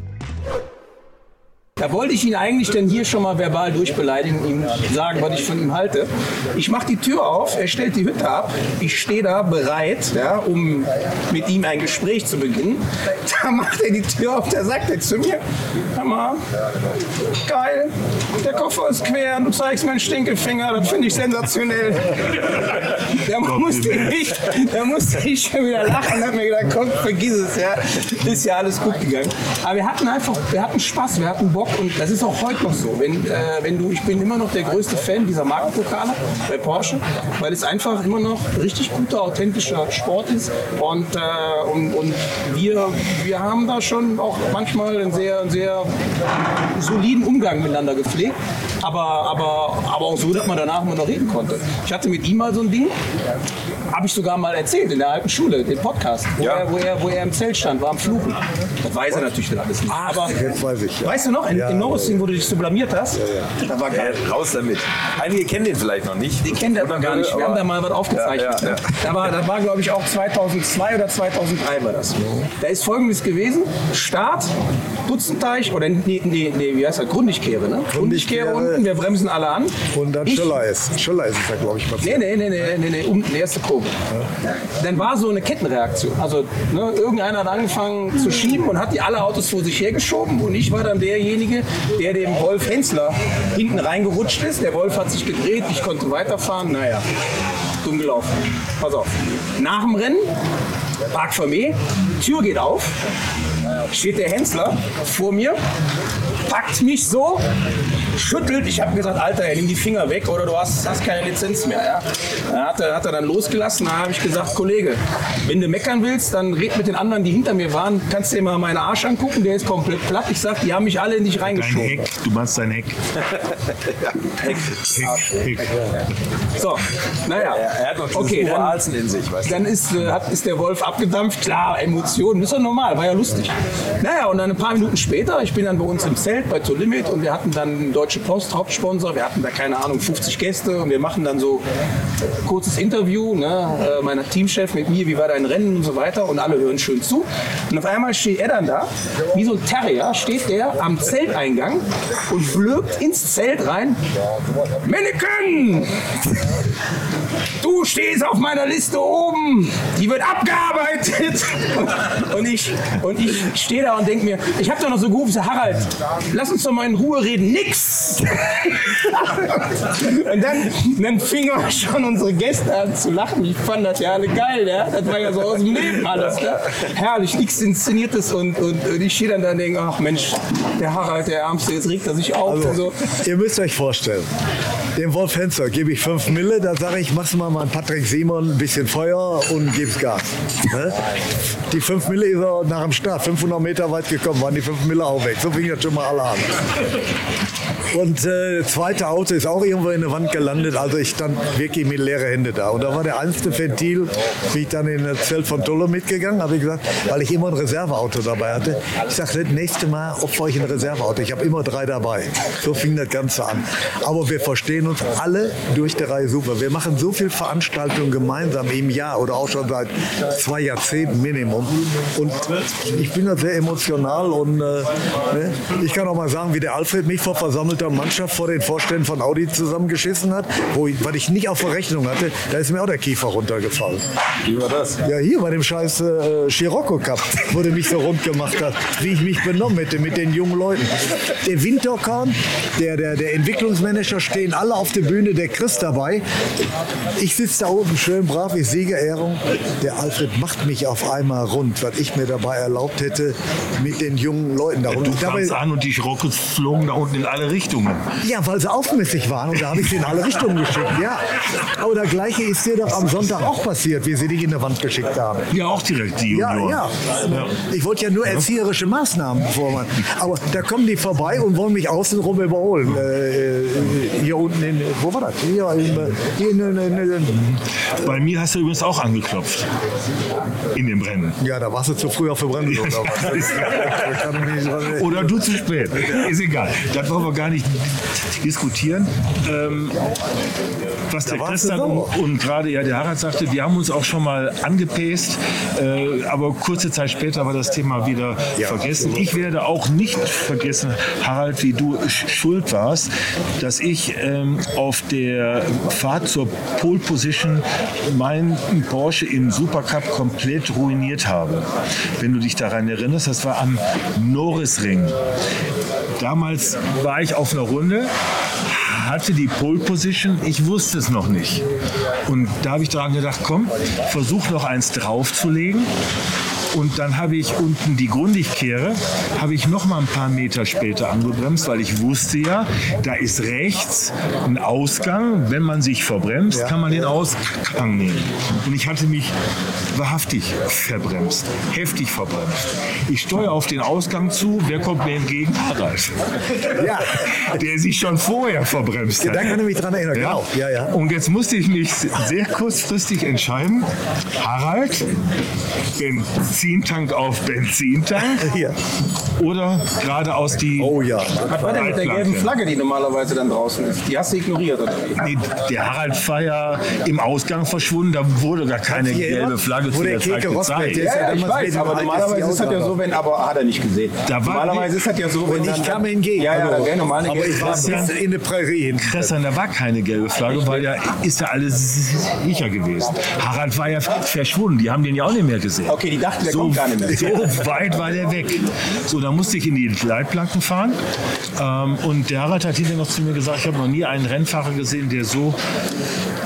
Da wollte ich ihn eigentlich denn hier schon mal verbal durchbeleidigen, ihm sagen, was ich von ihm halte. Ich mache die Tür auf, er stellt die Hütte ab, ich stehe da bereit, ja, um mit ihm ein Gespräch zu beginnen. Da macht er die Tür auf, da sagt er zu mir, hör mal, geil, der Koffer ist quer, du zeigst meinen Stinkelfinger, das finde ich sensationell. Da musste ich, da musste ich schon wieder lachen und habe mir gedacht, komm, vergiss es, ja, ist ja alles gut gegangen. Aber wir hatten einfach, wir hatten Spaß, wir hatten Bock und das ist auch heute noch so. Wenn, äh, wenn du, ich bin immer noch der größte Fan dieser Markenpokale bei Porsche, weil es einfach immer noch richtig guter, authentischer Sport ist. Und, äh, und, und wir, wir haben da schon auch manchmal einen sehr, sehr soliden Umgang miteinander gepflegt. Aber, aber, aber auch so, dass man danach immer noch reden konnte. Ich hatte mit ihm mal so ein Ding, habe ich sogar mal erzählt in der alten Schule, den Podcast, wo, ja. er, wo, er, wo er im Zelt stand, war am Fluchen. Das weiß er natürlich alles nicht. Aber jetzt weiß ich. Ja. Weißt du noch, in, ja, in Norrising, wo du dich so blamiert hast? Ja, ja. Da war geil. raus damit. Einige kennen den vielleicht noch nicht. Die kennen den noch gar nicht. Wir haben da mal was aufgezeichnet. Ne? Da war, da war glaube ich, auch 2002 oder 2003 war das. Da ist folgendes gewesen: Start, Dutzenteich, oder nee, nee, nee wie heißt das? Grundigkehre, ne? Grundigkehre unten, wir bremsen alle an. Und dann Schiller ist. Schiller ist es da, glaube ich, Nee, nee, nee, nee, nee, nee, unten, erste Kurve. Ja. Dann war so eine Kettenreaktion. Also ne, irgendeiner hat angefangen zu schieben und hat die alle Autos vor sich hergeschoben und ich war dann derjenige, der dem Wolf Hensler hinten reingerutscht ist. Der Wolf hat sich gedreht, ich konnte weiterfahren. Naja, dumm gelaufen. Pass auf. Nach dem Rennen, Park Vermee, Tür geht auf, steht der Hensler vor mir packt mich so, schüttelt. Ich habe gesagt, Alter, nimm die Finger weg oder du hast, hast keine Lizenz mehr. Ja. Dann hat er, hat er dann losgelassen. Da habe ich gesagt, Kollege, wenn du meckern willst, dann red mit den anderen, die hinter mir waren. Kannst du dir mal meinen Arsch angucken, der ist komplett platt. Ich sag, die haben mich alle in dich Dein reingeschoben. Heck, du meinst dein Heck. Heck. Heck, Heck. So, naja. Er, hat noch Okay, dann- in sich, weißt du? Dann ist, äh, hat, ist der Wolf abgedampft. Klar, Emotionen, ist doch normal, war ja lustig. Naja, und dann ein paar Minuten später, ich bin dann bei uns im Zelt bei To Limit und wir hatten dann Deutsche Post, Hauptsponsor. Wir hatten da, keine Ahnung, 50 Gäste und wir machen dann so kurzes Interview, ne, äh, meiner Teamchef mit mir, wie war dein Rennen und so weiter und alle hören schön zu. Und auf einmal steht er dann da, wie so ein Terrier, steht der am Zelteingang und blökt ins Zelt rein. Menneken! Du stehst auf meiner Liste oben. Die wird abgearbeitet. Und ich, und ich stehe da und denke mir, ich habe doch noch so gerufen, Harald, lass uns doch mal in Ruhe reden. Nix. Und dann, dann fingen auch schon unsere Gäste an zu lachen. Ich fand das ja alle geil. Ja? Das war ja so aus dem Leben alles. Ne? Herrlich, nichts Inszeniertes. Und, und, und ich stehe dann da und denke, ach Mensch, der Harald, der Ärmste, jetzt regt er sich auf. und so. Ihr müsst euch vorstellen, dem Wolf Henzer gebe ich 5 Mille, da sage ich, mach's mal mal Patrick Simon ein bisschen Feuer und gib's Gas. Ne? Die 5 Mille ist er nach dem Start 500 Meter weit gekommen, waren die 5 Mille auch weg. So fing das schon mal alle an. Und äh, zweite Auto ist auch irgendwo in der Wand gelandet, also ich stand wirklich mit leeren Händen da. Und da war der einzige Ventil, bin ich dann in das Zelt von Tolle mitgegangen, habe gesagt, weil ich immer ein Reserveauto dabei hatte. Ich sagte, das nächste Mal opfer ich ein Reserveauto. Ich habe immer drei dabei. So fing das Ganze an. Aber wir verstehen uns alle durch die Reihe super. Wir machen so viele Veranstaltungen gemeinsam im Jahr oder auch schon seit zwei Jahrzehnten Minimum. Und ich bin da sehr emotional und äh, ne? ich kann auch mal sagen, wie der Alfred mich vor versammelter Mannschaft vor den Vorständen von Audi zusammengeschissen hat, wo ich, was ich nicht auf Verrechnung hatte, da ist mir auch der Kiefer runtergefallen. Wie war das? Ja, hier bei dem scheiß äh, Scirocco Cup, wo der mich so rund gemacht hat, wie ich mich benommen hätte mit den jungen Leuten. Der Winterkorn, der, der, der Entwicklungsmanager stehen alle auf der Bühne, der Chris dabei. Ich sitze da oben schön brav, ich Siegerehrung. Der Alfred macht mich auf einmal rund, was ich mir dabei erlaubt hätte mit den jungen Leuten da Du unten. Dabei- kamst an und die Rockets flogen da unten in alle Richtungen. Ja, weil sie aufmüssig waren und da habe ich sie in alle Richtungen geschickt. Ja. Aber das Gleiche ist dir doch am Sonntag auch passiert, wie sie dich in der Wand geschickt haben. Ja, auch direkt die Ja, Junioren. ja. Ich wollte ja nur erzieherische Maßnahmen vormachen. Aber da kommen die vorbei und wollen mich außenrum überholen. Äh, hier unten in, wo war das? Hier in, hier in, in, Bei mir hast du übrigens auch angeklopft. In dem Rennen. ja, da warst du zu früh auf der Bremse. Oder du zu spät. Ist egal. Das wollen wir gar nicht diskutieren. Ähm, was der Christian und, und gerade ja der Harald sagte, wir haben uns auch schon mal angepäst, äh, aber kurze Zeit später war das Thema wieder vergessen. Ich werde auch nicht vergessen, Harald, wie du sch- schuld warst, dass ich ähm, auf der Fahrt zur Pole Position meinen Porsche im Supercup komplett ruiniert habe. Wenn du dich daran erinnerst, das war am Norrisring. Damals war ich auf einer Runde, hatte die Pole Position, ich wusste es noch nicht. Und da habe ich daran gedacht, komm, versuch noch eins draufzulegen. Und dann habe ich unten die Grundigkehre, habe ich noch mal ein paar Meter später angebremst, weil ich wusste ja, da ist rechts ein Ausgang. Wenn man sich verbremst, kann man den Ausgang nehmen. Und ich hatte mich wahrhaftig verbremst, heftig verbremst. Ich steuere auf den Ausgang zu, wer kommt mir entgegen? Harald. Ja. Der sich schon vorher verbremst hat. Da kann ich mich dran erinnern, genau. Ja, ja. Und jetzt musste ich mich sehr kurzfristig entscheiden. Harald, Benzintank auf Benzintank Hier. oder geradeaus die. Oh ja. Was war denn mit der gelben Flagge, die normalerweise dann draußen ist? Die hast du ignoriert, oder wie? Nee, der Harald war ja im Ausgang verschwunden, da wurde gar keine gelbe? Flagge zu der der Zeit gezeigt. ja Ja, ich weiß, aber normalerweise ist das ja so, wenn, aber hat er nicht gesehen. Da war- normalerweise ist das ja so, wenn ich kam entgegen. Ja, ja, da wäre normal eine aber gelbe ich war Flagge. in der Prärie hin. Christian, da war keine gelbe Flagge, weil ja ist ja alles sicher gewesen. Harald war ja verschwunden, die haben den ja auch nicht mehr gesehen. Okay, die dachten, der so, kommt gar nicht mehr. So weit war der weg. So, da musste ich in die Leitplanken fahren. Ähm, und der Harald hat hinterher noch zu mir gesagt, ich habe noch nie einen Rennfahrer gesehen, der so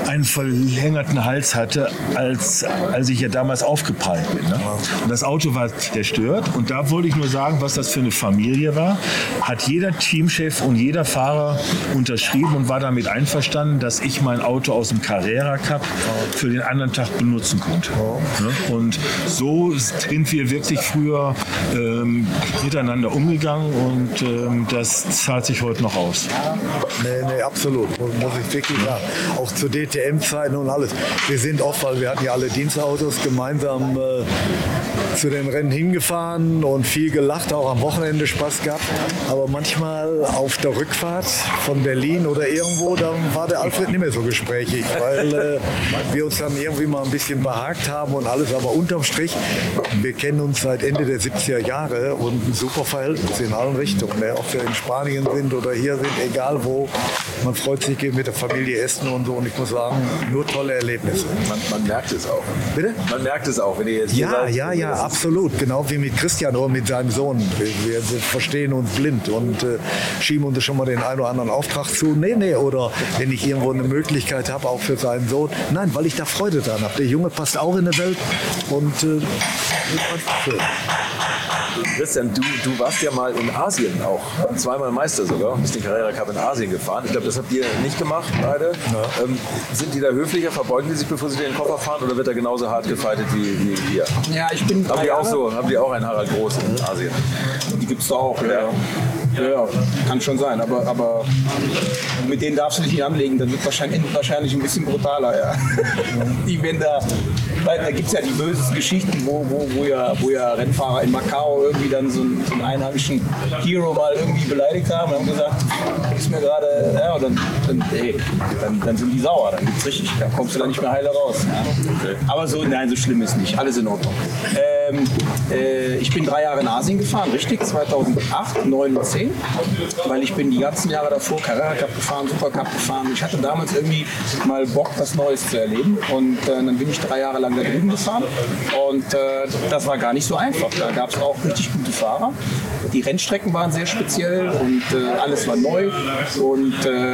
einen verlängerten Hals hatte, als, als ich ja damals aufgeprallt bin. Ne? Und das Auto war zerstört. Und da wollte ich nur sagen, was das für eine Familie war. Hat jeder Teamchef und jeder Fahrer unterschrieben und war damit einverstanden, dass ich mein Auto aus dem Carrera Cup für den anderen Tag benutzen konnte. Ne? Und so sind wir wirklich früher ähm, miteinander umgegangen und ähm, das zahlt sich heute noch aus. Nee, nee, absolut, muss ich wirklich sagen. Auch zu DTM-Zeiten und alles. Wir sind oft, weil wir hatten ja alle Dienstautos gemeinsam äh, zu den Rennen hingefahren und viel gelacht, auch am Wochenende Spaß gehabt. Aber manchmal auf der Rückfahrt von Berlin oder irgendwo, da war der Alfred nicht mehr so gesprächig, weil äh, wir uns dann irgendwie mal ein bisschen behagt haben und alles. Aber unterm Strich, wir kennen uns seit Ende der 70er Jahre und ein super Verhältnis in allen Richtungen. Ne? Ob wir in Spanien sind oder hier sind, egal wo. Man freut sich, geht mit der Familie essen und so. Und ich muss sagen, nur tolle Erlebnisse. Man, man merkt es auch. Bitte? Man merkt es auch, wenn ihr jetzt Ja, seid, ja, ja, absolut. Genau wie mit Christian oder mit seinem Sohn. Wir, wir verstehen uns blind und äh, schieben uns schon mal den einen oder anderen Auftrag zu. Nee, nee, oder wenn ich irgendwo eine Möglichkeit habe, auch für seinen Sohn. Nein, weil ich da Freude dran habe. Der Junge passt auch in die Welt und äh. Christian, du, du warst ja mal in Asien auch. Zweimal Meister sogar. Bist den Carrera Cup in Asien gefahren. Ich glaube, das habt ihr nicht gemacht, beide. Ähm, sind die da höflicher? Verbeugen die sich, bevor sie den Koffer fahren? Oder wird er genauso hart gefeitet wie, wie wir? Ja, ich bin Haben die auch so? Haben die auch einen Harald Groß in Asien? Die gibt es da auch, ja. Ja, ja, kann schon sein, aber, aber mit denen darfst du dich nicht anlegen, dann wird wahrscheinlich, wahrscheinlich ein bisschen brutaler, ja. Die, wenn da, weil da gibt es ja die bösesten Geschichten, wo, wo, wo, ja, wo ja Rennfahrer in Macau irgendwie dann so einen, so einen einheimischen Hero mal irgendwie beleidigt haben und haben gesagt, ist mir gerade, ja, und dann, dann, ey, dann, dann sind die sauer, dann gibt's richtig, dann kommst du da nicht mehr heile raus. Ja. Aber so, nein, so schlimm ist nicht, alles in Ordnung. Ähm, äh, ich bin drei Jahre in Asien gefahren, richtig, 2008, 9 und 10, weil ich bin die ganzen Jahre davor Carrera Cup gefahren, Super Cup gefahren. Ich hatte damals irgendwie mal Bock, was Neues zu erleben und äh, dann bin ich drei Jahre lang da drüben gefahren und äh, das war gar nicht so einfach. Da gab es auch richtig gute Fahrer. Die Rennstrecken waren sehr speziell und äh, alles war neu und äh,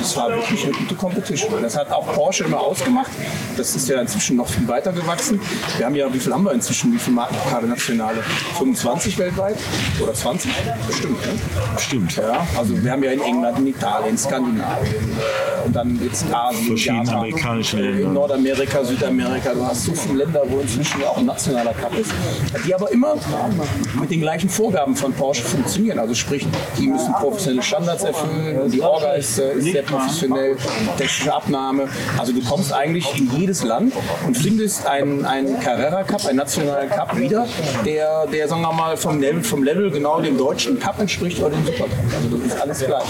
es war wirklich eine gute Competition. Das hat auch Porsche immer ausgemacht. Das ist ja inzwischen noch viel weiter gewachsen. Wir haben ja, wie viel haben wir inzwischen? Wie viele Markenpokale nationale? 25 weltweit? Oder 20? Bestimmt, ne? Stimmt. Ja, also wir haben ja in England, in Italien, Skandinavien äh, und dann jetzt Asien, Verschiedene Japan, amerikanische äh, Länder. Nordamerika, Südamerika. Du hast so viele Länder, wo inzwischen auch ein nationaler Cup ist, die aber immer mit den gleichen Vorgaben von Porsche funktionieren. Also sprich, die müssen professionelle Standards erfüllen, die Orga ist, äh, ist sehr professionell, technische Abnahme. Also du kommst eigentlich in jedes Land und findest einen, einen Carrera Cup, einen nationalen Cup wieder, der, der sagen wir mal vom Level, vom Level genau dem deutschen Cup entspricht oder dem Supercup. Also das ist alles gleich.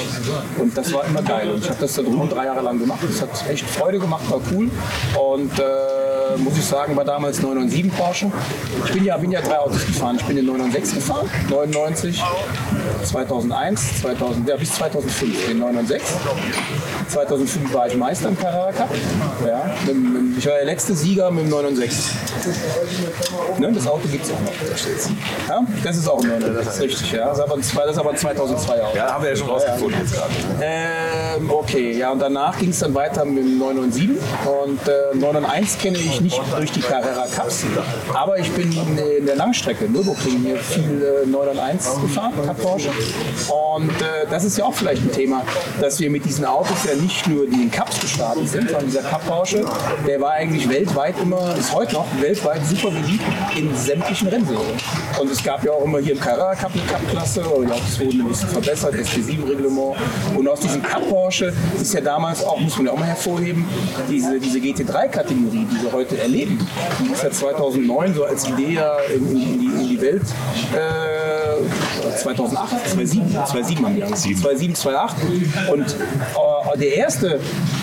Und das war immer geil. Und ich habe das da drüben drei Jahre lang gemacht. Das hat echt Freude gemacht, war cool. Und äh, muss ich sagen, war damals 997 Porsche. Ich bin ja, bin ja drei Autos gefahren. Ich bin den 996 gefahren, 99, 2001, 2000, ja, bis 2005 den 996. 2005 war ich Meister im Carrera Cup. Ja, ich war der letzte Sieger mit dem 996. Ne, das Auto gibt es auch noch. Da. Ja, das ist auch ein 996, das ist richtig. Ja. Das ist aber, das ist aber ein 2002 Auto. Ja, haben wir ja schon rausgefunden jetzt gerade. Ähm, okay, ja, und danach ging es dann weiter mit dem 997 und äh, 991 kenne ich nicht durch die Carrera Cups, aber ich bin in der Langstrecke, Nürburgring, hier viel äh, 991 gefahren, Cup Porsche und äh, das ist ja auch vielleicht ein Thema, dass wir mit diesen Autos ja nicht nur in den Cups gestartet sind, sondern dieser Cup Porsche, der war eigentlich weltweit immer, ist heute noch weltweit super beliebt in sämtlichen Rennserien. Und es gab ja auch immer hier im Carrera Cup eine Cup-Klasse und auch es wurde ein bisschen verbessert, SP7-Reglement. Und aus diesem Cup Porsche ist ja damals auch, muss man ja auch mal hervorheben, diese, diese GT3-Kategorie, die wir heute erleben, die ist ja 2009 so als Idee in, in, in, die, in die Welt äh, 2008, 2007, 2007 haben die angefangen. 2007, 2008. Und äh, der erste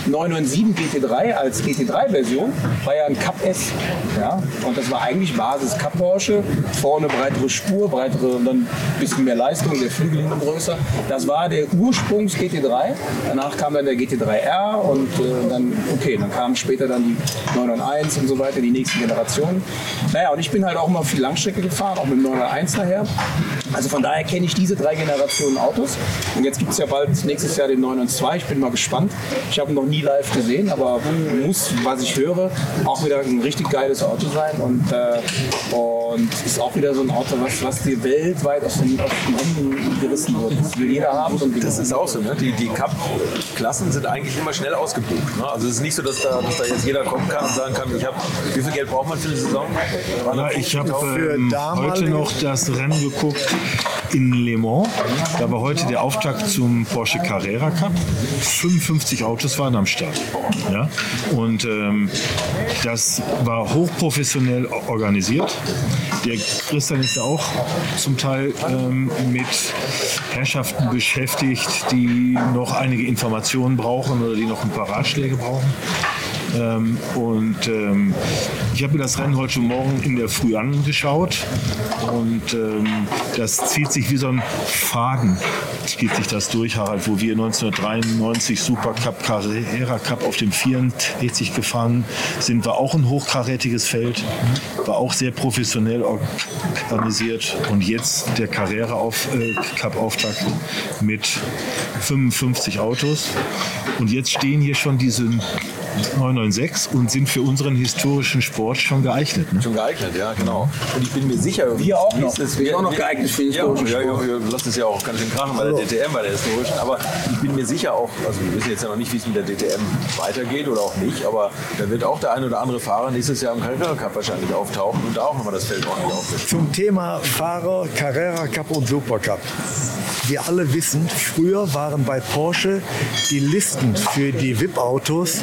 997 GT3 als GT3-Version war ja ein Cup S. Ja? Und das war eigentlich Basis Cup Porsche. Vorne breitere Spur, breitere und dann ein bisschen mehr Leistung, der Flügel hinten größer. Das war der Ursprungs GT3. Danach kam dann der GT3R und äh, dann, okay, dann kamen später dann die 991 und so weiter, die nächsten Generationen. Naja, und ich bin halt auch immer viel Langstrecke gefahren, auch mit dem 991 nachher. Also von daher kenne ich diese drei Generationen Autos. Und jetzt gibt es ja bald nächstes Jahr den 9 und 2. Ich bin mal gespannt. Ich habe ihn noch nie live gesehen, aber muss, was ich höre, auch wieder ein richtig geiles Auto sein. Und, äh, und ist auch wieder so ein Auto, was, was dir weltweit aus den, aus den gerissen wird. Das will jeder haben. So das ist auch so. Ne? Die, die Cup-Klassen sind eigentlich immer schnell ausgebucht. Ne? Also es ist nicht so, dass da, dass da jetzt jeder kommen kann und sagen kann, ich habe, wie viel Geld braucht man für eine Saison? Ja, ich habe ähm, heute noch das Rennen geguckt in Le Mans. Da war heute der Auftakt zum Porsche Carrera Cup. 55 Autos waren am Start. Ja? Und ähm, das war hochprofessionell organisiert. Der Christian ist ja auch zum Teil ähm, mit Herrschaften beschäftigt, die noch einige Informationen brauchen oder die noch ein paar Ratschläge brauchen. Ähm, und ähm, ich habe mir das Rennen heute Morgen in der Früh angeschaut und ähm, das zieht sich wie so ein Faden, zieht sich das durch, Harald, wo wir 1993 Supercup, Carrera Cup auf dem 44 gefahren sind, war auch ein hochkarätiges Feld, war auch sehr professionell organisiert und jetzt der Carrera auf, äh, Cup Auftakt mit 55 Autos. Und jetzt stehen hier schon diese 996 und sind für unseren historischen Sport schon geeignet. Ne? Schon geeignet, ja, genau. Und ich bin mir sicher, wir auch noch. Wir sind auch noch geeignet für den historischen ja, Sport. Ja, ja, lasst es ja auch ganz schön krachen bei der DTM, bei der historischen. Aber ich bin mir sicher auch, also wir wissen jetzt ja noch nicht, wie es mit der DTM weitergeht oder auch nicht, aber da wird auch der ein oder andere Fahrer nächstes Jahr im Carrera Cup wahrscheinlich auftauchen und da auch nochmal das Feld ordentlich aufwischen. Zum Thema Fahrer, Carrera Cup und Supercup. Wir alle wissen, früher waren bei Porsche die Listen für die VIP-Autos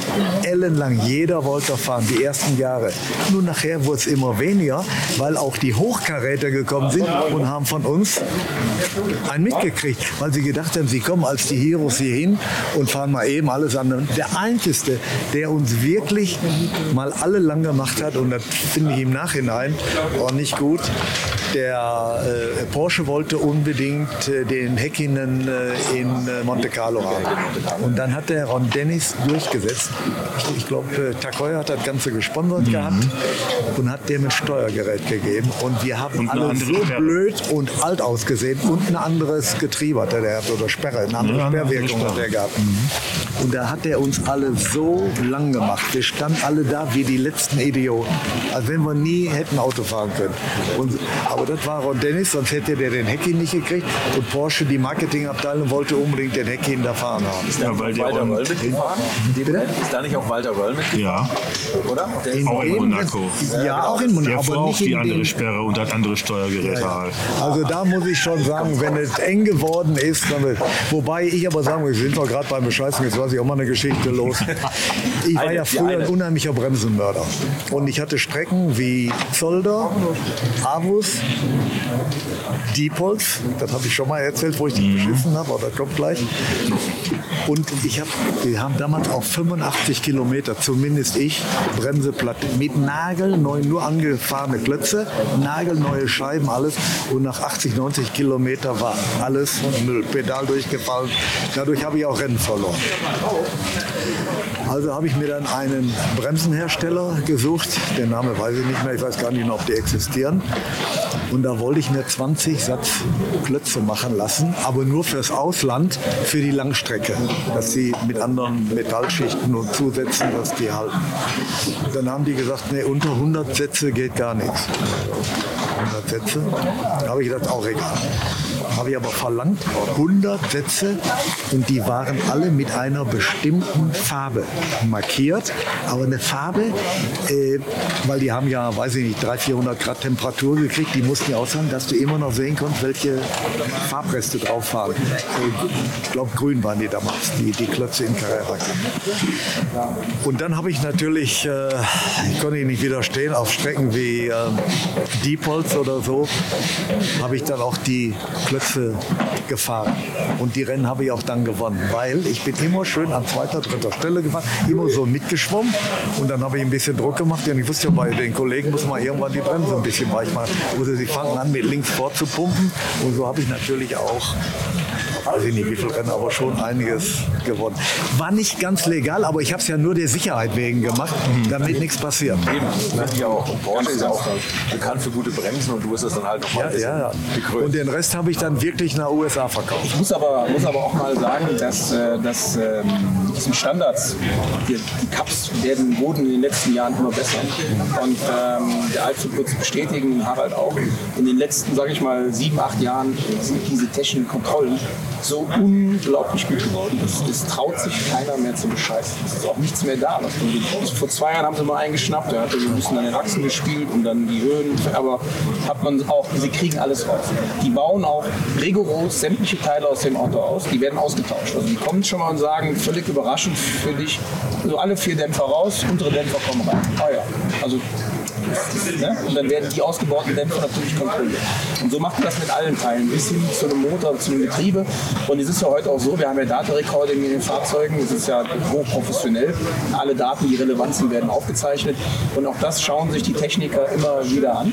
ellenlang. Jeder wollte fahren, die ersten Jahre. Nur nachher wurde es immer weniger, weil auch die Hochkaräter gekommen sind und haben von uns einen mitgekriegt, weil sie gedacht haben, sie kommen als die Heroes hier hin und fahren mal eben alles an. Der Einzige, der uns wirklich mal alle lang gemacht hat, und das finde ich im Nachhinein auch nicht gut, der äh, Porsche wollte unbedingt äh, den Häkkinen äh, in äh, Monte Carlo haben. Und dann hat der Ron Dennis durchgesetzt. Ich, ich glaube, äh, Takoy hat das Ganze gesponsert mhm. gehabt und hat dem ein Steuergerät gegeben. Und wir haben und alle so Sperre. blöd und alt ausgesehen und ein anderes Getriebe hat er hat oder Sperre, eine andere ja, Sperrwirkung hat er gehabt. Mhm. Und da hat er uns alle so lang gemacht. Wir standen alle da wie die letzten Idioten. Als wenn wir nie hätten Auto fahren können. Und, aber das war Ron Dennis, sonst hätte der den Heckin nicht gekriegt. Und Porsche, die Marketingabteilung, wollte unbedingt den Heckin da fahren haben. Ist da, ja, weil der Walter Röll mitgefahren? Ist da nicht auch Walter Röll mitgefahren? Ja. Oder? In auch in Monaco. Ja, auch in Monaco. Der aber nicht die andere Sperre und hat andere Steuergeräte ja, halt. Also da muss ich schon sagen, wenn es eng geworden ist, wobei ich aber sagen muss, wir sind doch gerade beim Bescheißen, jetzt lasse ich auch mal eine Geschichte los. Ich war ja früher ein unheimlicher Bremsenmörder. Und ich hatte Strecken wie Zolder, Avus, Diepholz, das habe ich schon mal erzählt, wo ich dich mhm. beschissen habe, aber das kommt gleich. Und ich hab, wir haben damals auf 85 Kilometer, zumindest ich, Bremseplatte mit nagelneuen, nur angefahrene Klötze, nagelneue Scheiben, alles. Und nach 80, 90 Kilometer war alles Müll, Pedal durchgefallen. Dadurch habe ich auch Rennen verloren. Also habe ich mir dann einen Bremsenhersteller gesucht. Den Name weiß ich nicht mehr, ich weiß gar nicht mehr, ob die existieren. Und da wollte ich mir 20 Satz Klötze machen lassen, aber nur fürs Ausland, für die Langstrecke, dass sie mit anderen Metallschichten und Zusätzen, dass die halten. Dann haben die gesagt, nee, unter 100 Sätze geht gar nichts. 100 Sätze, da habe ich gedacht, auch egal habe ich aber verlangt 100 Sätze und die waren alle mit einer bestimmten Farbe markiert. Aber eine Farbe, äh, weil die haben ja, weiß ich nicht, 300, 400 Grad Temperatur gekriegt, die mussten ja auch sagen, dass du immer noch sehen konntest, welche Farbreste drauf waren. Ich glaube, grün waren die damals, die, die Klötze in Carrera. Und dann habe ich natürlich, äh, ich konnte nicht widerstehen, auf Strecken wie äh, Diepholz oder so, habe ich dann auch die Klötze Köpfe gefahren. Und die Rennen habe ich auch dann gewonnen, weil ich bin immer schön an zweiter, dritter Stelle gefahren, immer so mitgeschwommen. Und dann habe ich ein bisschen Druck gemacht. Und ich wusste ja, bei den Kollegen muss man irgendwann die Bremse ein bisschen weich machen. Sie fangen an, mit links vorzupumpen. Und so habe ich natürlich auch weiß ich nicht wie viel Rennen, aber schon einiges gewonnen. War nicht ganz legal, aber ich habe es ja nur der Sicherheit wegen gemacht, damit nichts passiert. Eben, ich auch. Und Porsche ist ja auch bekannt für gute Bremsen und du hast das dann halt nochmal Ja, ja, ja. gekrönt. Und den Rest habe ich dann wirklich nach USA verkauft. Ich muss aber, muss aber auch mal sagen, dass, äh, dass ähm, das sind Standards. Die, die Cups werden, wurden in den letzten Jahren immer besser. Und ähm, der Alfred wird es bestätigen, Harald auch. In den letzten, sage ich mal, sieben, acht Jahren sind diese technischen Kontrollen so unglaublich gut geworden. Es, es traut sich keiner mehr zu bescheißen. Es ist auch nichts mehr da. will. Vor zwei Jahren haben sie mal eingeschnappt, der hatte so ein bisschen an den Achsen gespielt und dann die Höhen. Aber hat man auch, sie kriegen alles raus. Die bauen auch rigoros sämtliche Teile aus dem Auto aus. Die werden ausgetauscht. Also die kommen schon mal und sagen, völlig überraschend für dich, so alle vier Dämpfer raus, unsere Dämpfer kommen rein. Ah ja, also Ne? Und dann werden die ausgebauten Dämpfer natürlich kontrolliert. Und so macht man das mit allen Teilen, bis hin zu einem Motor, zu einem Getriebe. Und es ist ja heute auch so, wir haben ja Data-Recording in den Fahrzeugen, es ist ja hochprofessionell. Alle Daten, die relevant sind, werden aufgezeichnet. Und auch das schauen sich die Techniker immer wieder an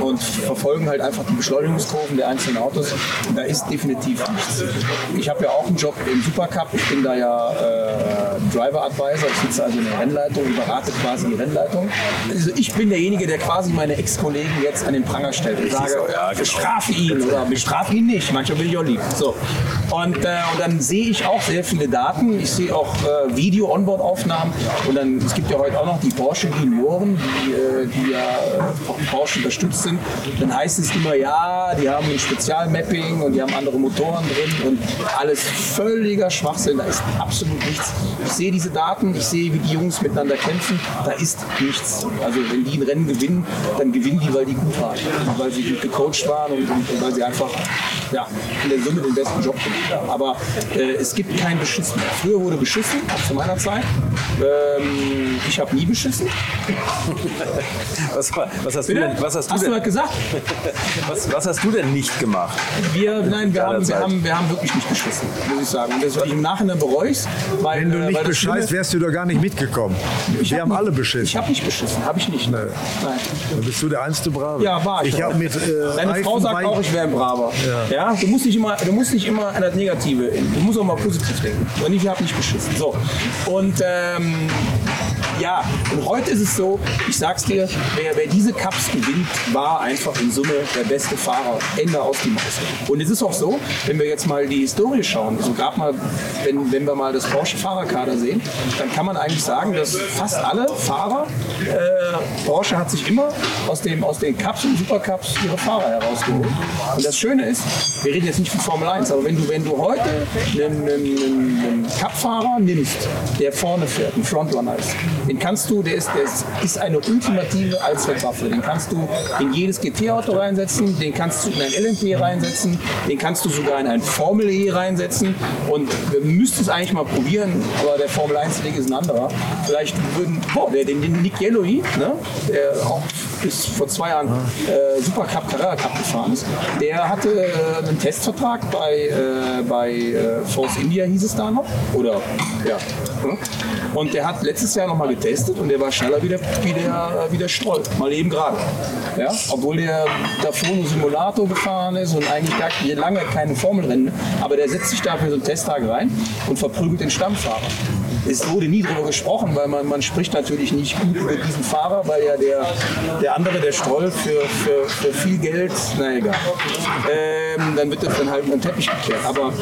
und verfolgen halt einfach die Beschleunigungskurven der einzelnen Autos. Da ist definitiv nichts. Ich habe ja auch einen Job im Supercup. Ich bin da ja äh, Driver Advisor. Ich sitze also in der Rennleitung und berate quasi die Rennleitung. Also ich bin derjenige, der quasi meine Ex-Kollegen jetzt an den Pranger stellt und sage, bestrafe ihn oder bestrafe ihn nicht. Manchmal bin ich auch lieb. So. Und, äh, und dann sehe ich auch sehr viele Daten. Ich sehe auch äh, Video-Onboard-Aufnahmen. Und dann, es gibt ja heute auch noch die Porsche Junioren, die, äh, die ja äh, von Porsche unterstützt sind. Dann heißt es immer, ja, die haben ein Spezialmapping und die haben andere Motoren drin und alles völliger Schwachsinn. Da ist absolut nichts. Ich sehe diese Daten, ich sehe, wie die Jungs miteinander kämpfen. Da ist nichts. Also wenn die ein Rennen gewinnen, dann gewinnen die, weil die gut waren. Weil sie gut gecoacht waren und, und, und weil sie einfach ja, in der Summe den besten Job gemacht haben. Aber äh, es gibt kein Beschissen mehr. Früher wurde beschissen, zu meiner Zeit. Ähm, ich habe nie beschissen. Was, was hast du Bitte? denn, was hast du Hast du denn, halt gesagt? was, was hast du denn nicht gemacht? Wir, nein, wir haben, wir, haben, wir haben wirklich nicht beschissen, muss ich sagen. Und das, im Nachhinein bereue ich weil, Wenn du äh, nicht bescheißt, wärst du doch gar nicht mitgekommen. Ich Wir hab haben nicht- alle Ich beschissen. habe nicht beschissen, habe ich nicht. Nein. Dann bist du der einste Brave. Ja, war ich. Ich mit äh, Deine Frau Reifen sagt bei- auch, ich wäre ein Braver. Ja. Du, musst nicht immer, du musst nicht immer an das Negative, du musst auch mal positiv denken. Und ich habe nicht beschissen. So. Und ähm, ja, und heute ist es so, ich sag's dir, wer, wer diese Cups gewinnt, war einfach in Summe der beste Fahrer. Ende aus die Maus. Und es ist auch so, wenn wir jetzt mal die Historie schauen, so gerade mal, wenn, wenn wir mal das Porsche-Fahrerkader sehen, dann kann man eigentlich sagen, dass fast alle Fahrer, äh, Porsche hat sich immer aus, dem, aus den Cups und Supercups ihre Fahrer herausgeholt. Und das Schöne ist, wir reden jetzt nicht von Formel 1, aber wenn du, wenn du heute einen, einen, einen Cup-Fahrer nimmst, der vorne fährt, ein Frontrunner ist, den kannst du, der ist, der ist, ist eine ultimative Allzweckwaffe. Den kannst du in jedes GT-Auto reinsetzen, den kannst du in ein LMP reinsetzen, den kannst du sogar in ein Formel E reinsetzen und wir müssten es eigentlich mal probieren, aber der Formel 1-Weg ist ein anderer. Vielleicht würden, boah, der, den, den Nick Yellowy, ne, der auch bis vor zwei Jahren äh, Supercup, Carrera Cup gefahren ist, der hatte äh, einen Testvertrag bei, äh, bei äh, Force India, hieß es da noch. Oder, ja. Und der hat letztes Jahr nochmal getestet und der war schneller wie der, wie der, wie der Stroll, mal eben gerade. Ja? Obwohl der davor nur Simulator gefahren ist und eigentlich gar lange keine Formelrennen, aber der setzt sich da für so einen Testtag rein und verprügelt den Stammfahrer. Es wurde nie darüber gesprochen, weil man, man spricht natürlich nicht gut über diesen Fahrer, weil ja der, der andere, der Stroll, für, für, für viel Geld, na egal. Ähm, dann wird das dann halt unter den Teppich gekehrt. Aber,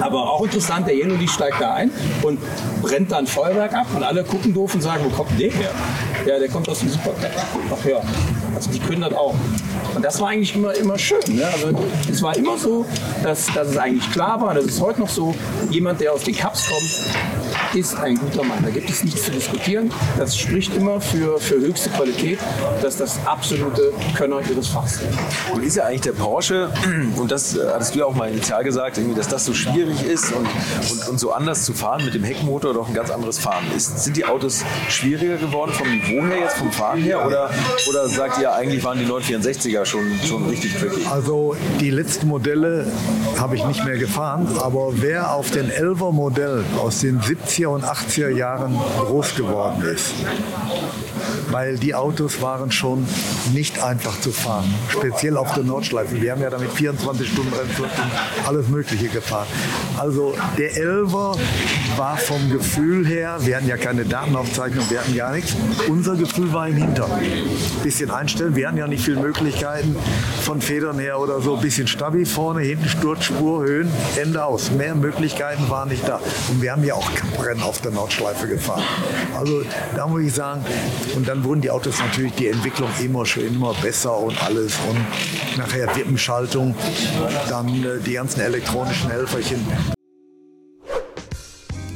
aber auch interessant, der Yellow steigt da ein und brennt dann Feuerwerk ab und alle gucken doof und sagen, wo kommt der her? Ja, der kommt aus dem Supercup. Ach ja, also die können das auch. Und das war eigentlich immer, immer schön. Ne? Also es war immer so, dass, dass es eigentlich klar war, das ist heute noch so, jemand, der aus den Cups kommt, ist ein guter Mann. Da gibt es nichts zu diskutieren. Das spricht immer für, für höchste Qualität, dass das absolute Könner ihres Fachs sind. Nun ist ja eigentlich der Porsche, und das äh, hattest du ja auch mal initial gesagt, irgendwie, dass das so schwierig ist und, und, und so anders zu fahren mit dem Heckmotor doch ein ganz anderes Fahren ist. Sind die Autos schwieriger geworden vom Niveau her, jetzt vom Fahren her? Oder, oder sagt ihr eigentlich waren die 964er schon, schon richtig tricky? Also die letzten Modelle habe ich nicht mehr gefahren, aber wer auf den 11er Modell aus den 70er und 80er Jahren groß geworden ist, weil die Autos waren schon nicht einfach zu fahren, speziell auf der Nordschleife. Wir haben ja damit 24 Stunden Rennflug und alles Mögliche gefahren. Also der 11er war vom Gefühl her, wir hatten ja keine Datenaufzeichnung, wir hatten gar nichts. Unser Gefühl war im Hintern. Bisschen einstellen, wir hatten ja nicht viele Möglichkeiten von Federn her oder so. Bisschen stabil vorne, hinten Sturzspur, Höhen, Ende aus. Mehr Möglichkeiten waren nicht da. Und wir haben ja auch Rennen auf der Nordschleife gefahren. Also da muss ich sagen, und dann wurden die Autos natürlich die Entwicklung immer schon immer besser und alles. Und nachher Wippenschaltung, dann äh, die ganzen elektronischen Helferchen.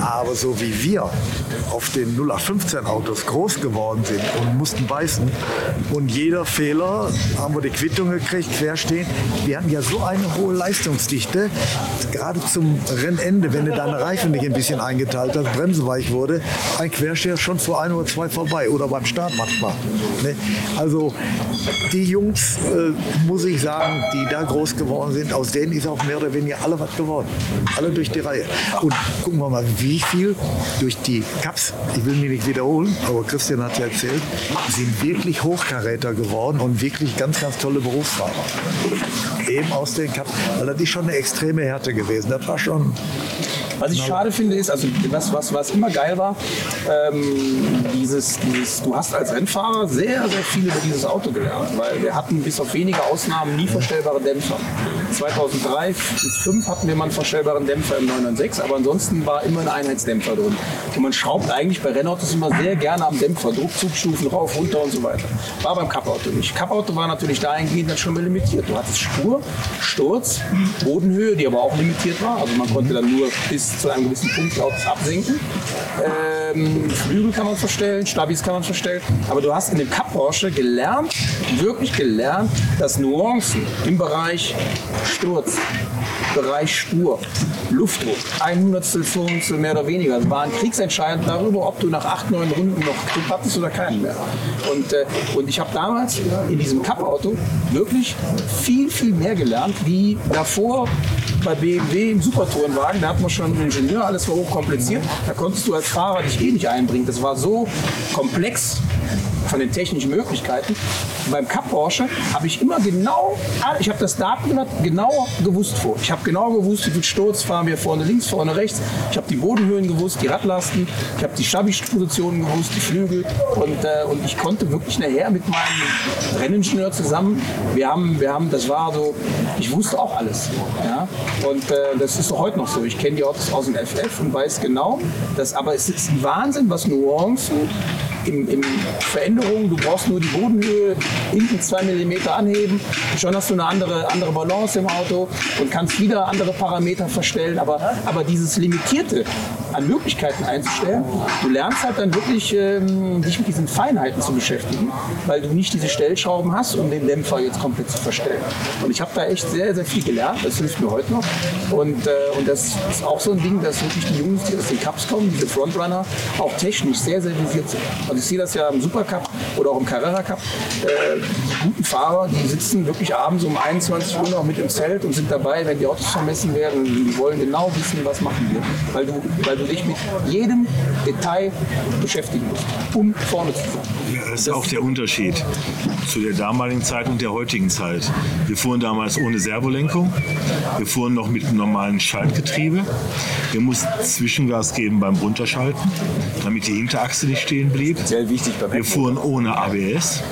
Aber so wie wir auf den 0815 Autos groß geworden sind und mussten beißen und jeder Fehler haben wir die Quittung gekriegt, querstehen. Wir hatten ja so eine hohe Leistungsdichte, gerade zum Rennende, wenn du deine Reifen nicht ein bisschen eingeteilt hast, Bremse weich wurde, ein Quersteher schon vor ein oder zwei vorbei oder beim Start manchmal. Ne? Also die Jungs, äh, muss ich sagen, die da groß geworden sind, aus denen ist auch mehr oder weniger alle was geworden. Alle durch die Reihe. Und gucken wir mal, wie viel durch die Cups, ich will mich nicht wiederholen, aber Christian hat ja erzählt, sind wirklich Hochkaräter geworden und wirklich ganz, ganz tolle Berufsfahrer. Eben aus den Cups, weil das ist schon eine extreme Härte gewesen. Das war schon was ich schade finde, ist, also was, was, was immer geil war, ähm, dieses, dieses, du hast als Rennfahrer sehr, sehr viel über dieses Auto gelernt, weil wir hatten bis auf wenige Ausnahmen nie verstellbare Dämpfer. 2003 bis 2005 hatten wir mal einen verstellbaren Dämpfer im 996, aber ansonsten war immer ein Einheitsdämpfer drin. Und man schraubt eigentlich bei Rennautos immer sehr gerne am Dämpfer, Druckzugstufen rauf, runter und so weiter. War beim Cup-Auto nicht. Cup-Auto war natürlich dahingehend dann schon mal limitiert. Du hattest Spur, Sturz, Bodenhöhe, die aber auch limitiert war. Also man konnte dann nur bis zu einem gewissen Punkt lautes absinken. Ähm, Flügel kann man verstellen, Stabis kann man verstellen. Aber du hast in dem Cup Porsche gelernt, wirklich gelernt, dass Nuancen im Bereich Sturz, Bereich Spur, Luftdruck, ein Hundertstel Funzel mehr oder weniger, waren kriegsentscheidend darüber, ob du nach acht, neun Runden noch Grip hattest oder keinen mehr. Und, äh, und ich habe damals in diesem Cup-Auto wirklich viel, viel mehr gelernt, wie davor bei BMW im Supertourenwagen, da hat man schon einen Ingenieur, alles war hochkompliziert. Da konntest du als Fahrer dich eh nicht einbringen. Das war so komplex von den technischen Möglichkeiten. Und beim Cup Porsche habe ich immer genau, ich habe das Datenblatt genau gewusst vor. Ich habe genau gewusst, wie viel Sturz fahren wir vorne links, vorne rechts. Ich habe die Bodenhöhen gewusst, die Radlasten. Ich habe die Stabi-Positionen gewusst, die Flügel. Und, äh, und ich konnte wirklich nachher mit meinem Renningenieur zusammen, wir haben, wir haben, das war so, ich wusste auch alles. Ja? Und äh, das ist heute noch so. Ich kenne die Autos aus dem FF und weiß genau, dass, aber es ist ein Wahnsinn, was Nuancen im, im Veränderungen, du brauchst nur die Bodenhöhe hinten zwei Millimeter anheben, schon hast du eine andere, andere Balance im Auto und kannst wieder andere Parameter verstellen, aber, aber dieses Limitierte an Möglichkeiten einzustellen, du lernst halt dann wirklich ähm, dich mit diesen Feinheiten zu beschäftigen, weil du nicht diese Stellschrauben hast, um den Dämpfer jetzt komplett zu verstellen. Und ich habe da echt sehr, sehr viel gelernt, das hilft mir heute noch. Und, äh, und das ist auch so ein Ding, dass wirklich die Jungs, die aus den Cups kommen, diese Frontrunner, auch technisch sehr, sehr visiert sind. Also ich sehe das ja im Supercup oder auch im Carrera Cup. Äh, die guten Fahrer, die sitzen wirklich abends um 21 Uhr noch mit im Zelt und sind dabei, wenn die Autos vermessen werden. Die wollen genau wissen, was machen wir. Weil du, weil du dich mit jedem Detail beschäftigen musst, um vorne zu sein. Das ist auch der Unterschied zu der damaligen Zeit und der heutigen Zeit. Wir fuhren damals ohne Servolenkung. Wir fuhren noch mit einem normalen Schaltgetriebe. Wir mussten Zwischengas geben beim Runterschalten, damit die Hinterachse nicht stehen blieb. Sehr wichtig beim Wir fuhren ohne ABS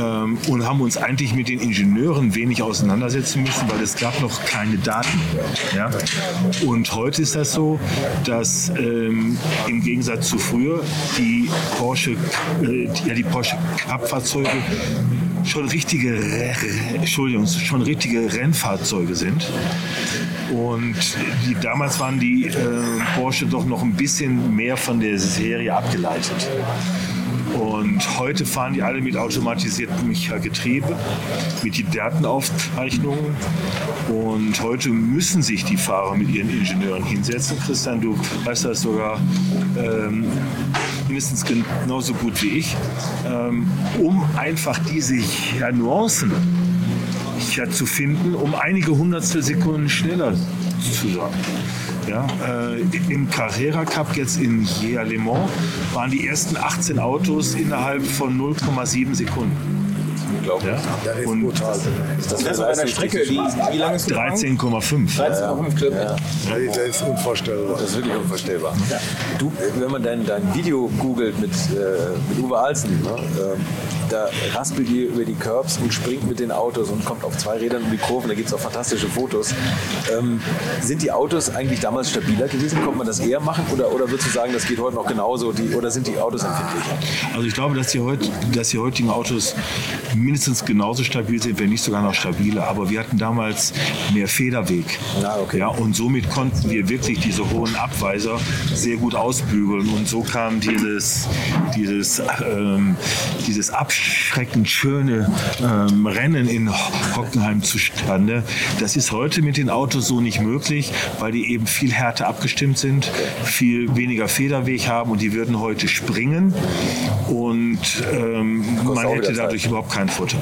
ähm, und haben uns eigentlich mit den Ingenieuren wenig auseinandersetzen müssen, weil es gab noch keine Daten. Ja? Und heute ist das so, dass ähm, im Gegensatz zu früher die Porsche, äh, ja, die Porsche Cup-Fahrzeuge schon richtige, Entschuldigung, schon richtige Rennfahrzeuge sind. Und die, damals waren die äh, Porsche doch noch ein bisschen mehr von der Serie abgeleitet. Und heute fahren die alle mit automatisiertem Getriebe, mit den Datenaufzeichnungen. Und heute müssen sich die Fahrer mit ihren Ingenieuren hinsetzen. Christian, du weißt das sogar ähm, mindestens genauso gut wie ich, ähm, um einfach diese ja, Nuancen ja, zu finden, um einige Hundertstel Sekunden schneller zu sein. Ja, äh, Im Carrera Cup jetzt in Jea Le Mans waren die ersten 18 Autos innerhalb von 0,7 Sekunden. Unglaublich. Ja? Das ist Und brutal. Das Das ist eine Strecke, die, wie lange ist die? 13,5. 13,5 Kilometer. Das ist unvorstellbar. Das ist wirklich unvorstellbar. Du, wenn man dein, dein Video googelt mit, äh, mit Uwe Alzen, ne, ähm, da raspelt ihr über die Curbs und springt mit den Autos und kommt auf zwei Rädern um die Kurven. Da gibt es auch fantastische Fotos. Ähm, sind die Autos eigentlich damals stabiler gewesen? Konnte man das eher machen? Oder, oder würdest du sagen, das geht heute noch genauso? Die, oder sind die Autos empfindlicher? Also ich glaube, dass die, heut, dass die heutigen Autos mindestens genauso stabil sind, wenn nicht sogar noch stabiler. Aber wir hatten damals mehr Federweg. Ah, okay. Ja, und somit konnten wir wirklich diese hohen Abweiser sehr gut ausbügeln. Und so kam dieses, dieses, ähm, dieses abschreckend schöne ähm, Rennen in Hockenheim zustande. Das ist heute mit den Autos so nicht möglich, weil die eben viel härter abgestimmt sind, viel weniger Federweg haben und die würden heute springen. Und ähm, man hätte dadurch überhaupt keinen Vorteil.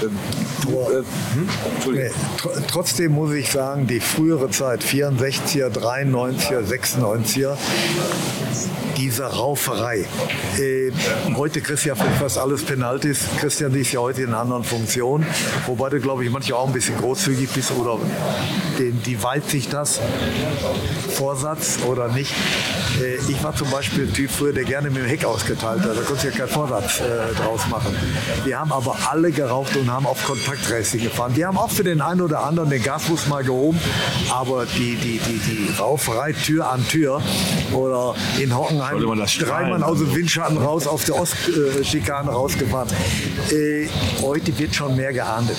Du, hm? Nee, tr trotzdem muss ich sagen, die frühere Zeit, 64er, 93er, 96er, diese Rauferei. Äh, heute kriegst du ja für fast alles Penalties. Christian ist ja heute in einer anderen Funktion, wobei du, glaube ich, manchmal auch ein bisschen großzügig bist oder den, die weiht sich das, Vorsatz oder nicht. Äh, ich war zum Beispiel ein Typ früher, der gerne mit dem Heck ausgeteilt hat. Da konntest du ja keinen Vorsatz äh, draus machen. Wir haben aber alle geraucht und haben auf Kontaktracing gefahren. Die haben auch für den einen oder anderen den Gasbus mal gehoben, aber die, die, die, die Rauferei Tür an Tür oder in Hockenheim strahlen? aus dem Windschatten raus auf der Ostschikane rausgefahren. Äh, heute wird schon mehr geahndet.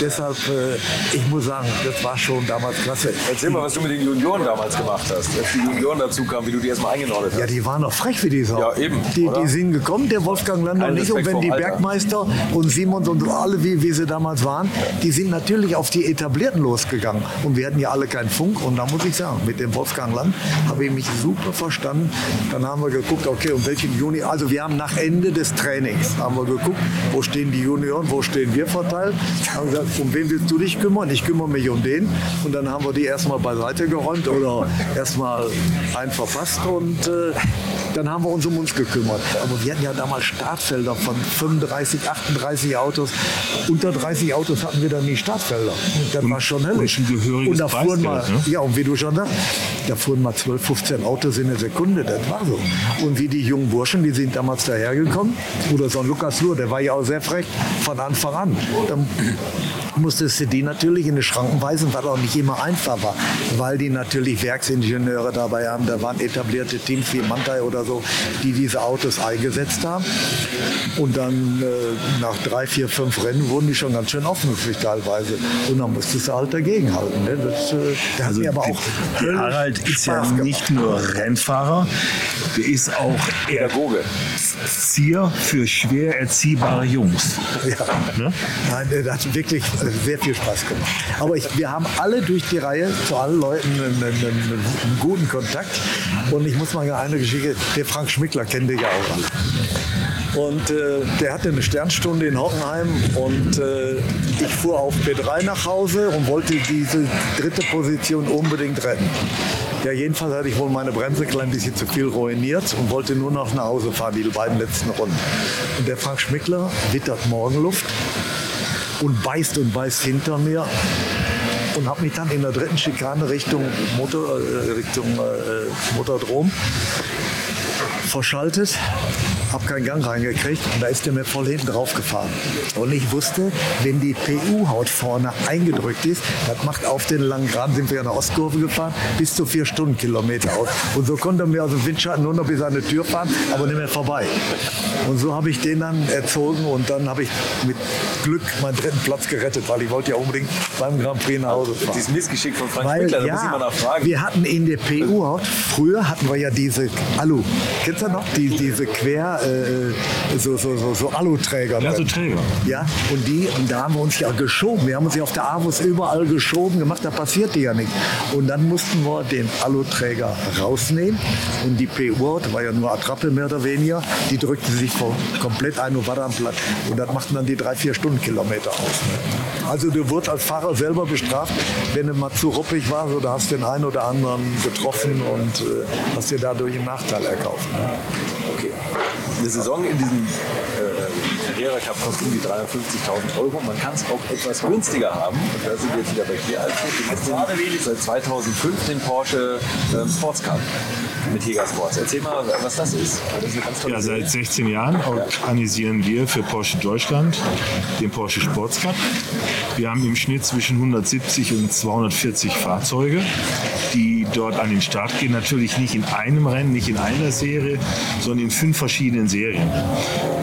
Deshalb, äh, ich muss sagen, das war schon damals klasse. Erzähl mal, was du mit den Junioren damals gemacht hast, als die Junioren dazu kamen, wie du die erstmal eingenordet hast. Ja, die waren doch frech wie die Sau. Ja, eben, Die, die sind gekommen, der Wolfgang Lander nicht. Und wenn die Alter. Bergmeister und Simons und alle, wie, wie sie damals waren, die sind natürlich auf die Etablierten losgegangen. Und wir hatten ja alle keinen Funk. Und da muss ich sagen, mit dem Wolfgang Land habe ich mich super verstanden. Dann haben wir geguckt, okay, um welchen Juni. Also wir haben nach Ende des Trainings haben wir geguckt, wo stehen die Junioren, wo stehen wir verteilt. Haben gesagt, um wen willst du dich kümmern? Ich kümmere mich um den. Und dann haben wir die erstmal beiseite geräumt oder erstmal gepasst und äh, dann haben wir uns um uns gekümmert. Aber wir hatten ja damals Startfelder von 35, 38 Autos. Unter 30 Autos hatten wir dann nie Startfelder. Das und, war schon höllisch. Und, und da fuhren mal, ne? ja, und wie du schon sagst, da fuhren mal 12, 15 Autos in der Sekunde. Das war so. Und wie die jungen Burschen, die sind damals dahergekommen. Oder so ein Lukas Luhr, der war ja auch sehr frech von Anfang an. Dann musstest du die natürlich in die Schranken weisen, was auch nicht immer einfach war, weil die natürlich Werksingenieure dabei haben. Da waren etablierte Teams wie Mantai oder so, die diese Autos eingesetzt haben. Und dann äh, nach drei, vier, fünf Rennen wurden die schon ganz schön offensichtlich teilweise. Und dann musstest du halt dagegenhalten. Ne? Das, äh, das also aber auch der Harald ist Spaß ja nicht nur Rennfahrer, der ist auch Pädagoge. Erzieher für schwer erziehbare Jungs. Ja. Ne? Nein, das hat wirklich sehr viel Spaß gemacht. Aber ich, wir haben alle durch die Reihe zu allen Leuten einen, einen, einen guten Kontakt. Und ich muss mal eine Geschichte, der Frank Schmickler kennt ihr ja auch alle. Und äh, der hatte eine Sternstunde in Hockenheim und äh, ich fuhr auf B3 nach Hause und wollte diese dritte Position unbedingt retten. Ja, jedenfalls hatte ich wohl meine Bremse ein klein bisschen zu viel ruiniert und wollte nur noch nach Hause fahren, die beiden letzten Runden. Und der Frank Schmickler wittert Morgenluft und beißt und beißt hinter mir und habe mich dann in der dritten Schikane Richtung, Motor, äh, Richtung äh, Motordrom verschaltet habe keinen Gang reingekriegt und da ist der mir voll hinten drauf gefahren. Und ich wusste, wenn die PU-Haut vorne eingedrückt ist, das macht auf den langen Graden, sind wir in der Ostkurve gefahren, bis zu vier Stundenkilometer aus. Und so konnte er mir aus dem Windschatten nur noch bis an die Tür fahren, aber nicht mehr vorbei. Und so habe ich den dann erzogen und dann habe ich mit Glück meinen dritten Platz gerettet, weil ich wollte ja unbedingt beim Grand Prix nach Hause fahren. Dieses Missgeschick von Frank weil, Schmickler, da ja, muss ich mal nachfragen. Wir hatten in der PU-Haut, früher hatten wir ja diese Alu, kennst du noch? Die, diese Quer, äh, so, so, so, so Aluträger. Ja, so Träger. Ja, und die, und da haben wir uns ja geschoben. Wir haben uns ja auf der Avus überall geschoben gemacht, da passierte ja nichts. Und dann mussten wir den Aluträger rausnehmen und die PU, das war ja nur Attrappe mehr oder weniger, die drückte sich komplett ein und war dann platt. Und das machten dann die drei, vier Stundenkilometer aus. Ne? Also du wurdest als Fahrer selber bestraft, wenn du mal zu ruppig warst oder hast den einen oder anderen getroffen und äh, hast dir dadurch einen Nachteil erkauft. Ne? Okay eine Saison in diesem äh, Carrera Cup kostet um die 350.000 Euro. Man kann es auch etwas günstiger haben. Und da sind wir jetzt wieder bei dir, Alfred. Du hast seit 2005 den Porsche ähm, Sports Cup mit Jäger Sports. Erzähl mal, was das ist. Das ist ja, seit 16 Jahren organisieren wir für Porsche Deutschland den Porsche Sports Cup. Wir haben im Schnitt zwischen 170 und 240 Fahrzeuge, die dort an den Start gehen. Natürlich nicht in einem Rennen, nicht in einer Serie, sondern in fünf verschiedenen Serien.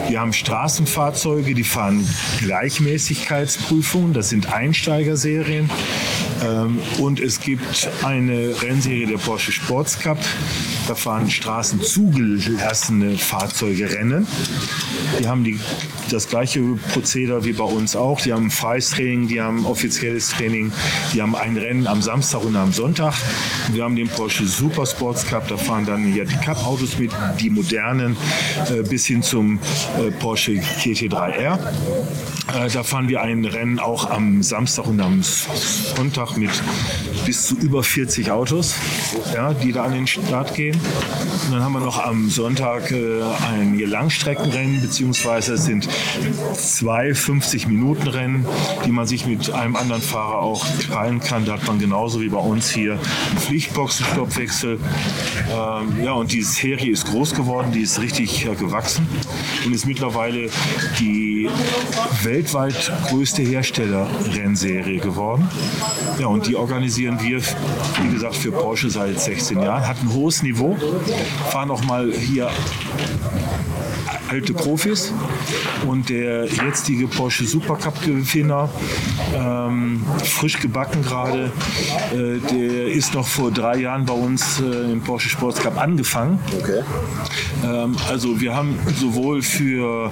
Wir haben Straßenfahrzeuge, die fahren Gleichmäßigkeitsprüfungen. Das sind Einsteigerserien. Ähm, und es gibt eine Rennserie der Porsche Sports Cup. Da fahren straßenzugelassene Fahrzeuge Rennen. Die haben die, das gleiche Prozedere wie bei uns auch. Die haben freies Training, die haben offizielles Training, die haben ein Rennen am Samstag und am Sonntag. Wir haben den Porsche Super Sports Cup, da fahren dann hier die Cup-Autos mit, die modernen, äh, bis hin zum äh, Porsche GT3R. Äh, da fahren wir ein Rennen auch am Samstag und am Sonntag mit bis zu über 40 Autos, ja, die da an den Start gehen. Und dann haben wir noch am Sonntag ein Langstreckenrennen, beziehungsweise es sind zwei 50-Minuten-Rennen, die man sich mit einem anderen Fahrer auch teilen kann. Da hat man genauso wie bei uns hier einen Pflichtboxenstoppwechsel. Ähm, ja, und diese Serie ist groß geworden, die ist richtig äh, gewachsen und ist mittlerweile die weltweit größte Hersteller-Rennserie geworden. Ja, und die organisieren wir, wie gesagt, für Porsche seit 16 Jahren. Hat ein hohes Niveau. Fahren auch mal hier alte Profis und der jetzige Porsche Supercup Gewinner, ähm, frisch gebacken gerade, äh, der ist noch vor drei Jahren bei uns äh, im Porsche Sports Cup angefangen. Okay. Ähm, also wir haben sowohl für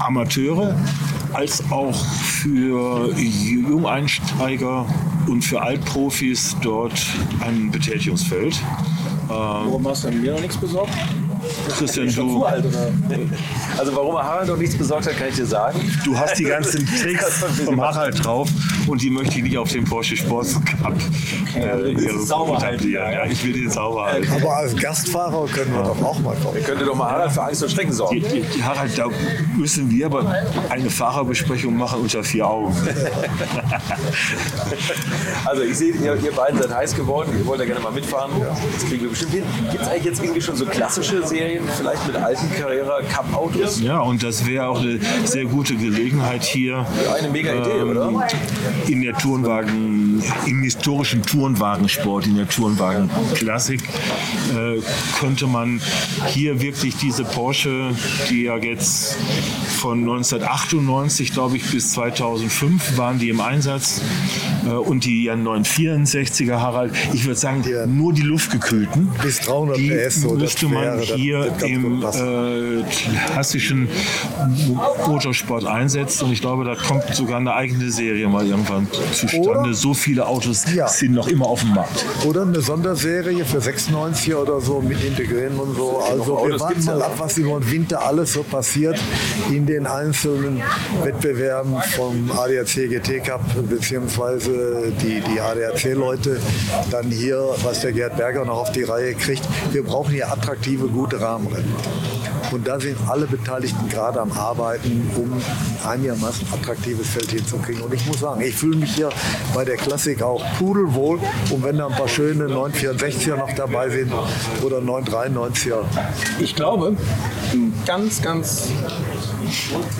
Amateure als auch für Jungeinsteiger und für Altprofis dort ein Betätigungsfeld. Warum hast du mir noch nichts besorgt? Christian, du, zu alt, oder? Also warum er Harald noch nichts besorgt hat, kann ich dir sagen. du hast die ganzen Tricks vom Harald drauf und die möchte ich nicht auf dem Porsche Sports Cup äh, sauber halten. Ja, ich will den sauber halten. Aber als Gastfahrer können wir doch auch mal kommen. Könnte doch mal Harald für Angst und Strecken Die, sorgen. die, die Harald, da müssen wir aber eine Fahrerbesprechung machen unter vier Augen. Also ich sehe, ihr, ihr beiden seid heiß geworden, ihr wollt ja gerne mal mitfahren. Das kriegen wir bestimmt hin. Gibt es eigentlich jetzt irgendwie schon so klassische Serien, vielleicht mit alten Carrera Cup Autos? Ja, und das wäre auch eine sehr gute Gelegenheit hier Eine mega Idee, oder? in der Tourenwagen, im historischen Tourenwagensport, in der Tourenwagen-Klassik, äh, könnte man hier wirklich diese Porsche, die ja jetzt von 1998, glaube ich, bis 2005 waren die im Einsatz äh, und die ja 964er Harald, ich würde sagen, Ja. nur die luftgekühlten. Bis 300 die PS, so, das müsste man das hier ganz im äh, klassischen Motorsport einsetzt und ich glaube, da kommt sogar eine eigene Serie mal irgendwann zustande. Oder? So viele Autos Ja. sind noch immer auf dem Markt. Oder eine Sonderserie für 96 oder so mit integrieren und so. Also wir warten mal ab, was im Winter alles so passiert in den einzelnen Wettbewerben vom ADAC GT Cup beziehungsweise die, die ADAC-Leute dann hier, was der Gerd Berger noch auf die Reihe kriegt. Wir brauchen hier attraktive, gute Rahmenrennen. Und da sind alle Beteiligten gerade am Arbeiten, um einigermaßen attraktives Feld hinzukriegen. Und ich muss sagen, ich fühle mich hier bei der Klassik auch pudelwohl. Und wenn da ein paar schöne 964er noch dabei sind oder 993er, Ich glaube, ein ganz, ganz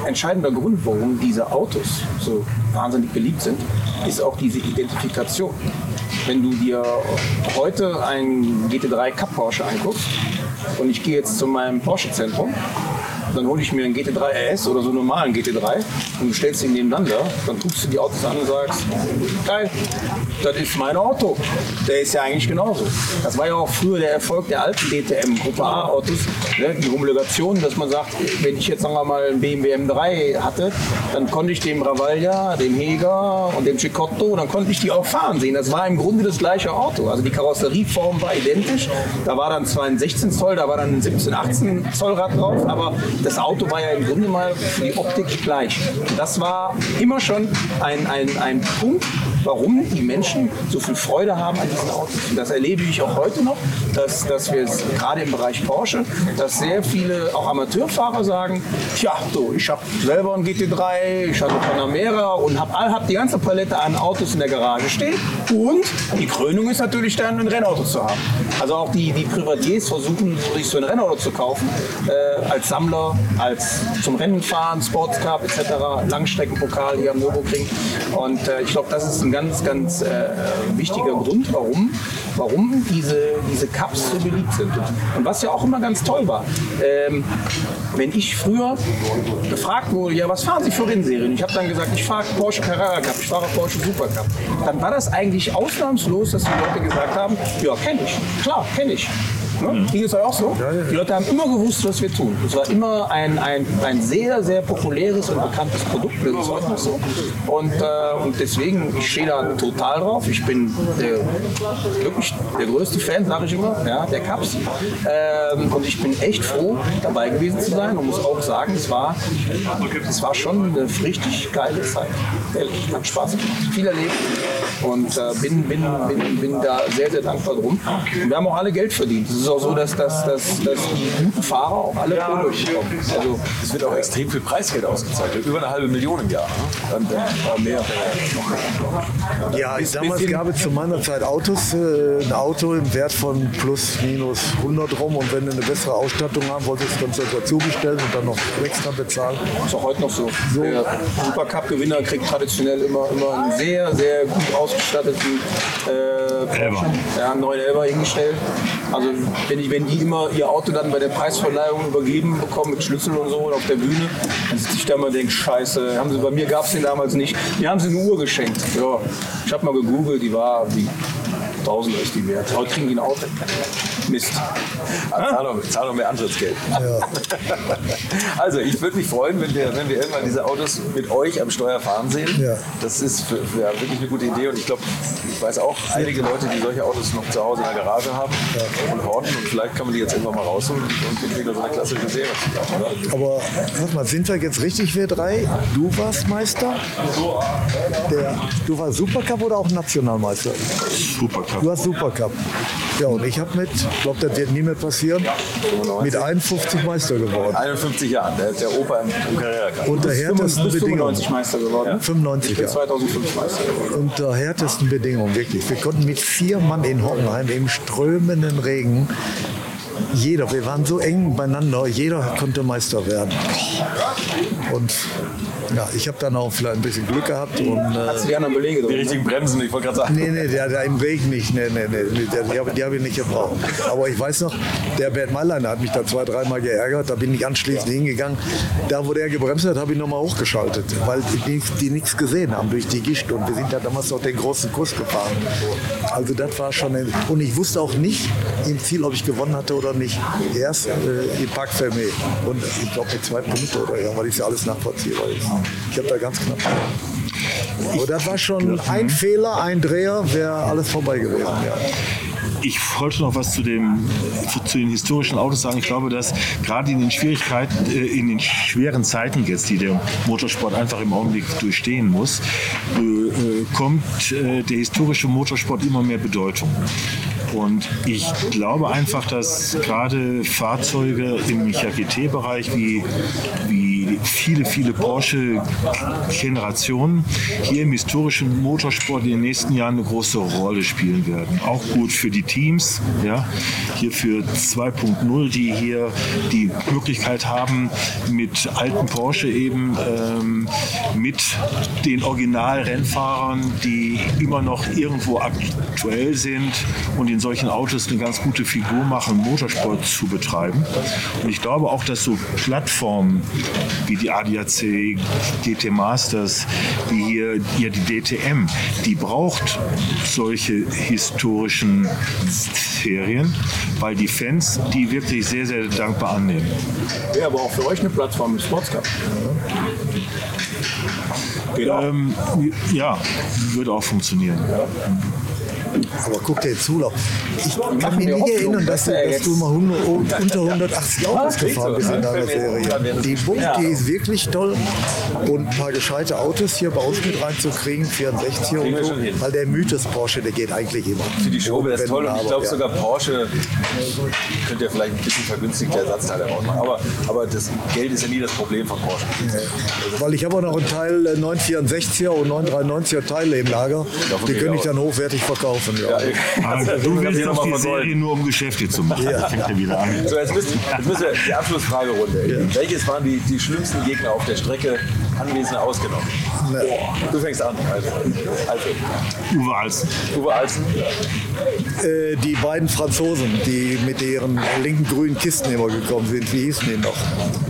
entscheidender Grund, warum diese Autos so wahnsinnig beliebt sind, ist auch diese Identifikation. Wenn du dir heute einen GT3 Cup Porsche anguckst und ich gehe jetzt zu meinem Porsche-Zentrum, dann hole ich mir einen GT3 RS oder so einen normalen GT3 und stellst ihn nebeneinander, dann guckst du die Autos an und sagst, geil, das ist mein Auto. Der ist ja eigentlich genauso. Das war ja auch früher der Erfolg der alten DTM Gruppe A Autos, ne? die Homologation, dass man sagt, wenn ich jetzt sagen wir mal einen BMW M3 hatte, dann konnte ich dem Ravaglia, dem Heger und dem Cicotto, dann konnte ich die auch fahren sehen. Das war im Grunde das gleiche Auto. Also die Karosserieform war identisch. Da war dann zwar ein 16 Zoll, da war dann ein 17, 18 Zoll Rad drauf, aber das Auto war ja im Grunde mal für die Optik gleich. Das war immer schon ein, ein, ein Punkt, warum die Menschen so viel Freude haben an diesen Autos. Und das erlebe ich auch heute noch, dass, dass wir gerade im Bereich Porsche, dass sehr viele auch Amateurfahrer sagen, tja, so, ich habe selber einen GT3, ich hatte Panamera und habe hab die ganze Palette an Autos in der Garage stehen. Und die Krönung ist natürlich dann ein Rennauto zu haben. Also auch die, die Privatiers versuchen, sich so ein Rennauto zu kaufen, äh, als Sammler, als zum Rennen fahren, Sports Cup etc., Langstreckenpokal hier am Nürburgring. Und äh, ich glaube, das ist ein ganz, ganz äh, wichtiger Grund, warum, warum diese, diese Cups so beliebt sind. Und was ja auch immer ganz toll war, ähm, wenn ich früher gefragt wurde, ja, was fahren Sie für Rennserien? Ich habe dann gesagt, ich fahre Porsche Carrera Cup, ich fahre Porsche Super Cup. Dann war das eigentlich ausnahmslos, dass die Leute gesagt haben, ja, kenne ich, klar, kenne ich. Ne? Ging es auch so? Die Leute haben immer gewusst, was wir tun. Es war immer ein, ein, ein sehr, sehr populäres und bekanntes Produkt. Das ist heute noch so. Und, äh, und deswegen, ich stehe da total drauf. Ich bin der, wirklich der größte Fan, sage ich immer, ja, der Cups. Ähm, und ich bin echt froh, dabei gewesen zu sein und muss auch sagen, es war, es war schon eine richtig geile Zeit. Ehrlich, hat Spaß gemacht. Viel erlebt und äh, bin, bin, bin, bin da sehr, sehr dankbar drum. Und wir haben auch alle Geld verdient. Es ist auch so, dass, dass, dass, dass die guten Fahrer auch alle Kohle bekommen. Also, Es wird auch extrem viel Preisgeld ausgezahlt. Über eine halbe Million im Jahr. Ne? Dann, dann mehr. Ja, Bis- damals gab es zu meiner Zeit Autos, äh, ein Auto im Wert von plus minus 100 rum und wenn du eine bessere Ausstattung haben wolltest, kannst du das dazu bestellen und dann noch extra bezahlen. ist auch heute noch so. Der Supercup-Gewinner kriegt traditionell immer, immer einen sehr, sehr gut ausgestatteten äh, Porsche. Ja, einen neuen Elber hingestellt. Also wenn, wenn die immer ihr Auto dann bei der Preisverleihung übergeben bekommen mit Schlüssel und so und auf der Bühne, dann sitze ich da mal und denke, scheiße, haben sie, bei mir gab es den damals nicht. Mir haben sie eine Uhr geschenkt. Ja, ich habe mal gegoogelt, die war wie 1000 ist die wert. Heute kriegen die ein Auto. Mist. Zahl zahl doch mehr Antrittsgeld. Ja. Also ich würde mich freuen, wenn wir, wenn wir irgendwann diese Autos mit euch am Steuer fahren sehen. Ja. Das ist für, für ja, wirklich eine gute Idee und ich glaube, ich weiß auch einige Leute, die solche Autos noch zu Hause in der Garage haben und horten und vielleicht kann man die jetzt irgendwann mal rausholen und kriegen so eine klassische Serie. Oder? Aber sag mal, sind wir jetzt richtig wir drei? Du warst Meister? Der, du warst Supercup oder auch Nationalmeister? Supercup. Du hast Supercup. Ja, und ich habe mit, ich glaube, das wird nie mehr passieren, mit 51 Meister geworden. 51 Jahren, der, der Opa im, Cup. Unter härtesten Bedingungen. 95 Meister geworden. 95 Ich bin Jahre. 2005 Meister geworden. Unter härtesten Bedingungen, wirklich. Wir konnten mit vier Mann in Hockenheim im strömenden Regen, jeder, wir waren so eng beieinander, jeder konnte Meister werden. Und ja, ich habe dann auch vielleicht ein bisschen Glück gehabt und äh, Hast du die anderen Belege Die richtigen Bremsen, ich wollte gerade sagen. Nee, nee, der, der im Regen nicht. Nee, nee, nee, der, die habe hab ich nicht gebraucht. Aber ich weiß noch, der Bert Maileiner hat mich da zwei, dreimal geärgert. Da bin ich anschließend hingegangen. Da, wo der gebremst hat, habe ich nochmal hochgeschaltet, weil die, die nichts gesehen haben durch die Gischt. Und wir sind ja damals noch den großen Kurs gefahren. Also das war schon... Ein, und ich wusste auch nicht im Ziel, ob ich gewonnen hatte oder nicht. Erst äh, im Parc Fermé. Und ich glaube mit zwei Punkten oder ja, weil ich ja alles nachvollziehbar ist. Ich habe da ganz knapp... Aber das war schon ein Fehler, ein Dreher, wäre alles vorbei gewesen. Ja. Ich wollte noch was zu, dem, zu, zu den historischen Autos sagen. Ich glaube, dass gerade in den Schwierigkeiten, äh, in den schweren Zeiten jetzt, die der Motorsport einfach im Augenblick durchstehen muss, äh, äh, kommt der historische Motorsport immer mehr Bedeutung. Und ich glaube einfach, dass gerade Fahrzeuge im GT-Bereich wie, wie viele, viele Porsche-Generationen hier im historischen Motorsport in den nächsten Jahren eine große Rolle spielen werden. Auch gut für die Teams, ja, hier für 2.0, die hier die Möglichkeit haben, mit alten Porsche eben ähm, mit den Original-Rennfahrern, die immer noch irgendwo aktuell sind und in solchen Autos eine ganz gute Figur machen, Motorsport zu betreiben. Und ich glaube auch, dass so Plattformen wie die ADAC, GT Masters, wie hier, hier die DTM, die braucht solche historischen Serien, weil die Fans die wirklich sehr, sehr dankbar annehmen. Wäre aber auch für euch eine Plattform im Sports Cup. Geht auch. Ähm, ja, würde auch funktionieren. Aber guck dir zu, Lauf. ich kann mich nicht erinnern, dass du, dass du mal 100, unter 180 Autos gefahren bist in ne? deiner Serie. Die Bunk, Ja. die ist wirklich toll. Und ein paar gescheite Autos hier bei uns mit reinzukriegen, 64 Kriegen und wir so. Weil der Mythos Porsche, der geht eigentlich immer. Für die Show wäre das toll und ich glaube sogar Porsche könnte ja vielleicht ein bisschen vergünstigte Ersatzteile rausmachen. Aber, aber das Geld ist ja nie das Problem von Porsche. Weil ich habe auch noch einen Teil äh, 964er und 993er Teile im Lager. Die könnte ich dann hochwertig verkaufen. Ja. Aber Das du kann willst doch mal die. Serie nur um Geschäfte zu machen. Ja. Fängt wieder an. So, jetzt müssen, jetzt müssen wir die Abschlussfragerunde. Welches waren die, die schlimmsten Gegner auf der Strecke, Anwesende ausgenommen? Ne. Du fängst an. Also, also Uwe Alzen. Uwe Alzen, Äh, die beiden Franzosen, die mit ihren linken grünen Kisten immer gekommen sind, wie hießen die noch?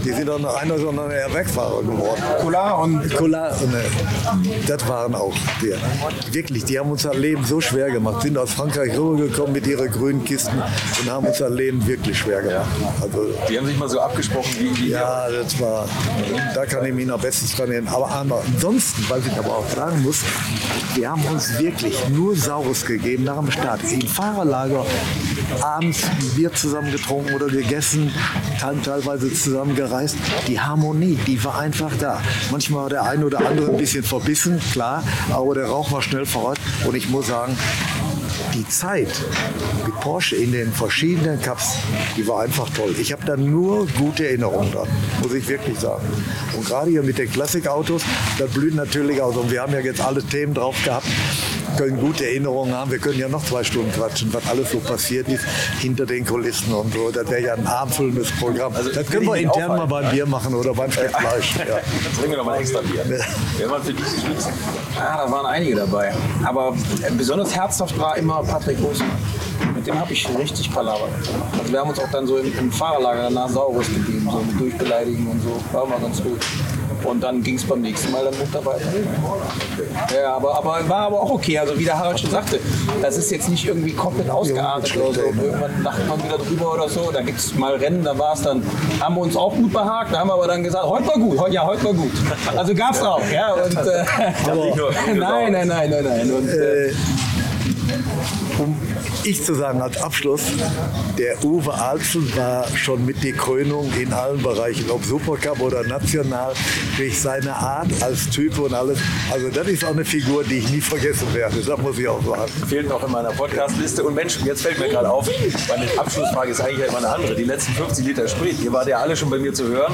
Die sind doch noch einer sondern eher Wegfahrer geworden. Polar und Collard, ne, das waren auch wir. Wirklich, die haben uns das Leben so schwer gemacht, sind aus Frankreich rübergekommen mit ihren grünen Kisten und haben uns das Leben wirklich schwer gemacht. Also, die haben sich mal so abgesprochen, wie, wie ja, das war, da kann ich mich noch bestens erinnern. Aber ansonsten, was ich aber auch sagen muss, wir haben uns wirklich nur Saures gegeben nach dem Start. Im Fahrerlager abends Bier zusammen getrunken oder gegessen, teil- teilweise zusammen gereist. Die Harmonie, die war einfach da. Manchmal war der eine oder andere ein bisschen verbissen, klar, aber der Rauch war schnell voraus. Und ich muss sagen, die Zeit mit Porsche in den verschiedenen Cups, die war einfach toll. Ich habe da nur gute Erinnerungen dran, muss ich wirklich sagen. Und gerade hier mit den Klassikautos, da blühen natürlich aus. Und wir haben ja jetzt alle Themen drauf gehabt, können gute Erinnerungen haben. Wir können ja noch zwei Stunden quatschen, was alles so passiert ist hinter den Kulissen und so. Das wäre ja ein abendfüllendes Programm. Also, das können wir intern mal beim Bier machen oder beim Stück Fleisch. Ja. Jetzt bringen wir noch mal ein extra Bier. Wer waren für dich schlimmsten? Ah, da waren einige dabei. Aber äh, besonders herzhaft war immer Patrick Hosmann. Mit dem habe ich richtig Palaver. Also wir haben uns auch dann so im, im Fahrerlager danach Saurus gegeben, so mit Durchbeleidigen und so. War immer ganz gut. Und dann ging es beim nächsten Mal dann munter weiter. Ja, aber, aber war aber auch okay. Also wie der Harald schon sagte, das ist jetzt nicht irgendwie komplett ausgeartet oder so. Irgendwann lacht man wieder drüber oder so. Da gibt es mal Rennen, da war es dann, haben wir uns auch gut behagt. Da haben wir aber dann gesagt, heute war gut, ja, heute war gut. Also gab es auch. Ja, und, äh, nein, nein, nein, nein, nein. Und, äh, um ich zu sagen als Abschluss, der Uwe Alzen war schon mit die Krönung in allen Bereichen, ob Supercup oder national, durch seine Art als Typ und alles. Also das ist auch eine Figur, die ich nie vergessen werde, das muss ich auch sagen. Fehlt noch in meiner Podcast-Liste. Und Mensch, jetzt fällt mir gerade auf, meine Abschlussfrage ist eigentlich immer eine andere. Die letzten 50 Liter Sprit, ihr wart ja alle schon bei mir zu hören.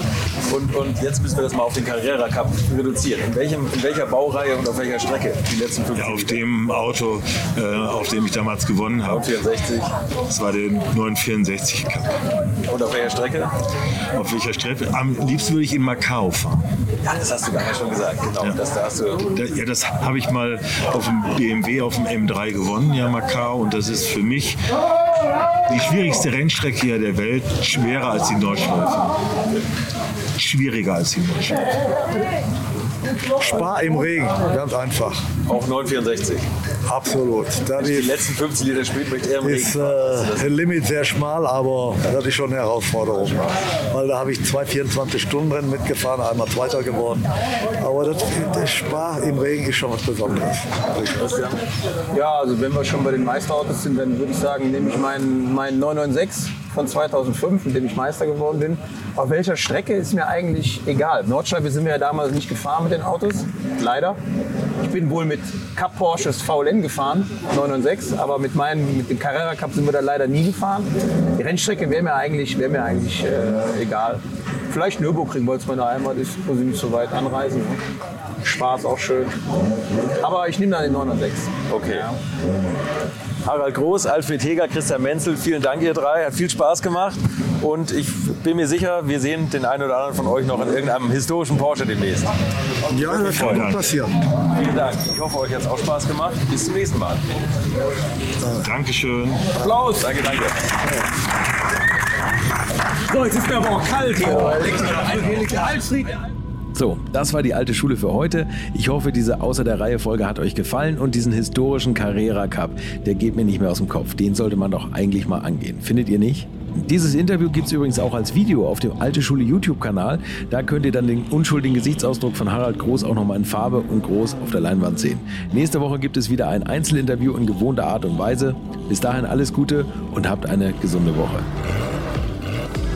Und, und jetzt müssen wir das mal auf den Carrera Cup reduzieren. In, welchem, in welcher Baureihe und auf welcher Strecke die letzten 50 ja, Auf dem Auto, äh, auf dem ich damals gewonnen habe. 64. Das war der 964 Cup. Und auf welcher Strecke? Auf welcher Strecke? Am liebsten würde ich in Macau fahren. Ja, das hast du gerade schon gesagt. Genau. Ja, das, da hast du ja, das habe ich mal auf dem BMW, auf dem M3 gewonnen, ja, Macau. Und das ist für mich die schwierigste Rennstrecke hier der Welt, schwerer als die Nordschleife. Schwieriger als die Nordschleife. Spar im Regen, ganz einfach. Auch 964. Absolut. Das die letzten 50 Liter Sprit möchte er im ist, Regen. Äh, Limit sehr schmal, aber das ist schon eine Herausforderung. Weil da habe ich zwei 24-Stunden-Rennen mitgefahren, einmal Zweiter geworden. Aber das, das Spar im Regen ist schon was Besonderes. Ja, also wenn wir schon bei den Meisterautos sind, dann würde ich sagen, nehme ich meinen, meinen 996 von 2005, mit dem ich Meister geworden bin. Auf welcher Strecke ist mir eigentlich egal. Nordschleife sind wir ja damals nicht gefahren mit den Autos, leider. Ich bin wohl mit Cup Porsches VLN gefahren, 996, aber mit, meinen, mit dem Carrera Cup sind wir da leider nie gefahren. Die Rennstrecke wäre mir eigentlich, wär mir eigentlich äh, egal. Vielleicht Nürburgring, weil es meine Heimat ist, muss ich nicht so weit anreisen. Ne? Spaß auch schön. Aber ich nehme dann den 906. Okay. Ja. Harald Groß, Alfred Heger, Christian Menzel, vielen Dank ihr drei. Hat viel Spaß gemacht. Und ich bin mir sicher, wir sehen den einen oder anderen von euch noch in irgendeinem historischen Porsche demnächst. Ja, das kann gut passieren. Vielen Dank. Ich hoffe, euch hat es auch Spaß gemacht. Bis zum nächsten Mal. Dankeschön. Applaus. Danke, danke. So, jetzt ist mir aber auch kalt hier. So, das war die alte Schule für heute. Ich hoffe, diese Außer der Reihe Folge hat euch gefallen und diesen historischen Carrera Cup, der geht mir nicht mehr aus dem Kopf. Den sollte man doch eigentlich mal angehen. Findet ihr nicht? Dieses Interview gibt es übrigens auch als Video auf dem Alte Schule YouTube-Kanal. Da könnt ihr dann den unschuldigen Gesichtsausdruck von Harald Groß auch nochmal in Farbe und groß auf der Leinwand sehen. Nächste Woche gibt es wieder ein Einzelinterview in gewohnter Art und Weise. Bis dahin alles Gute und habt eine gesunde Woche.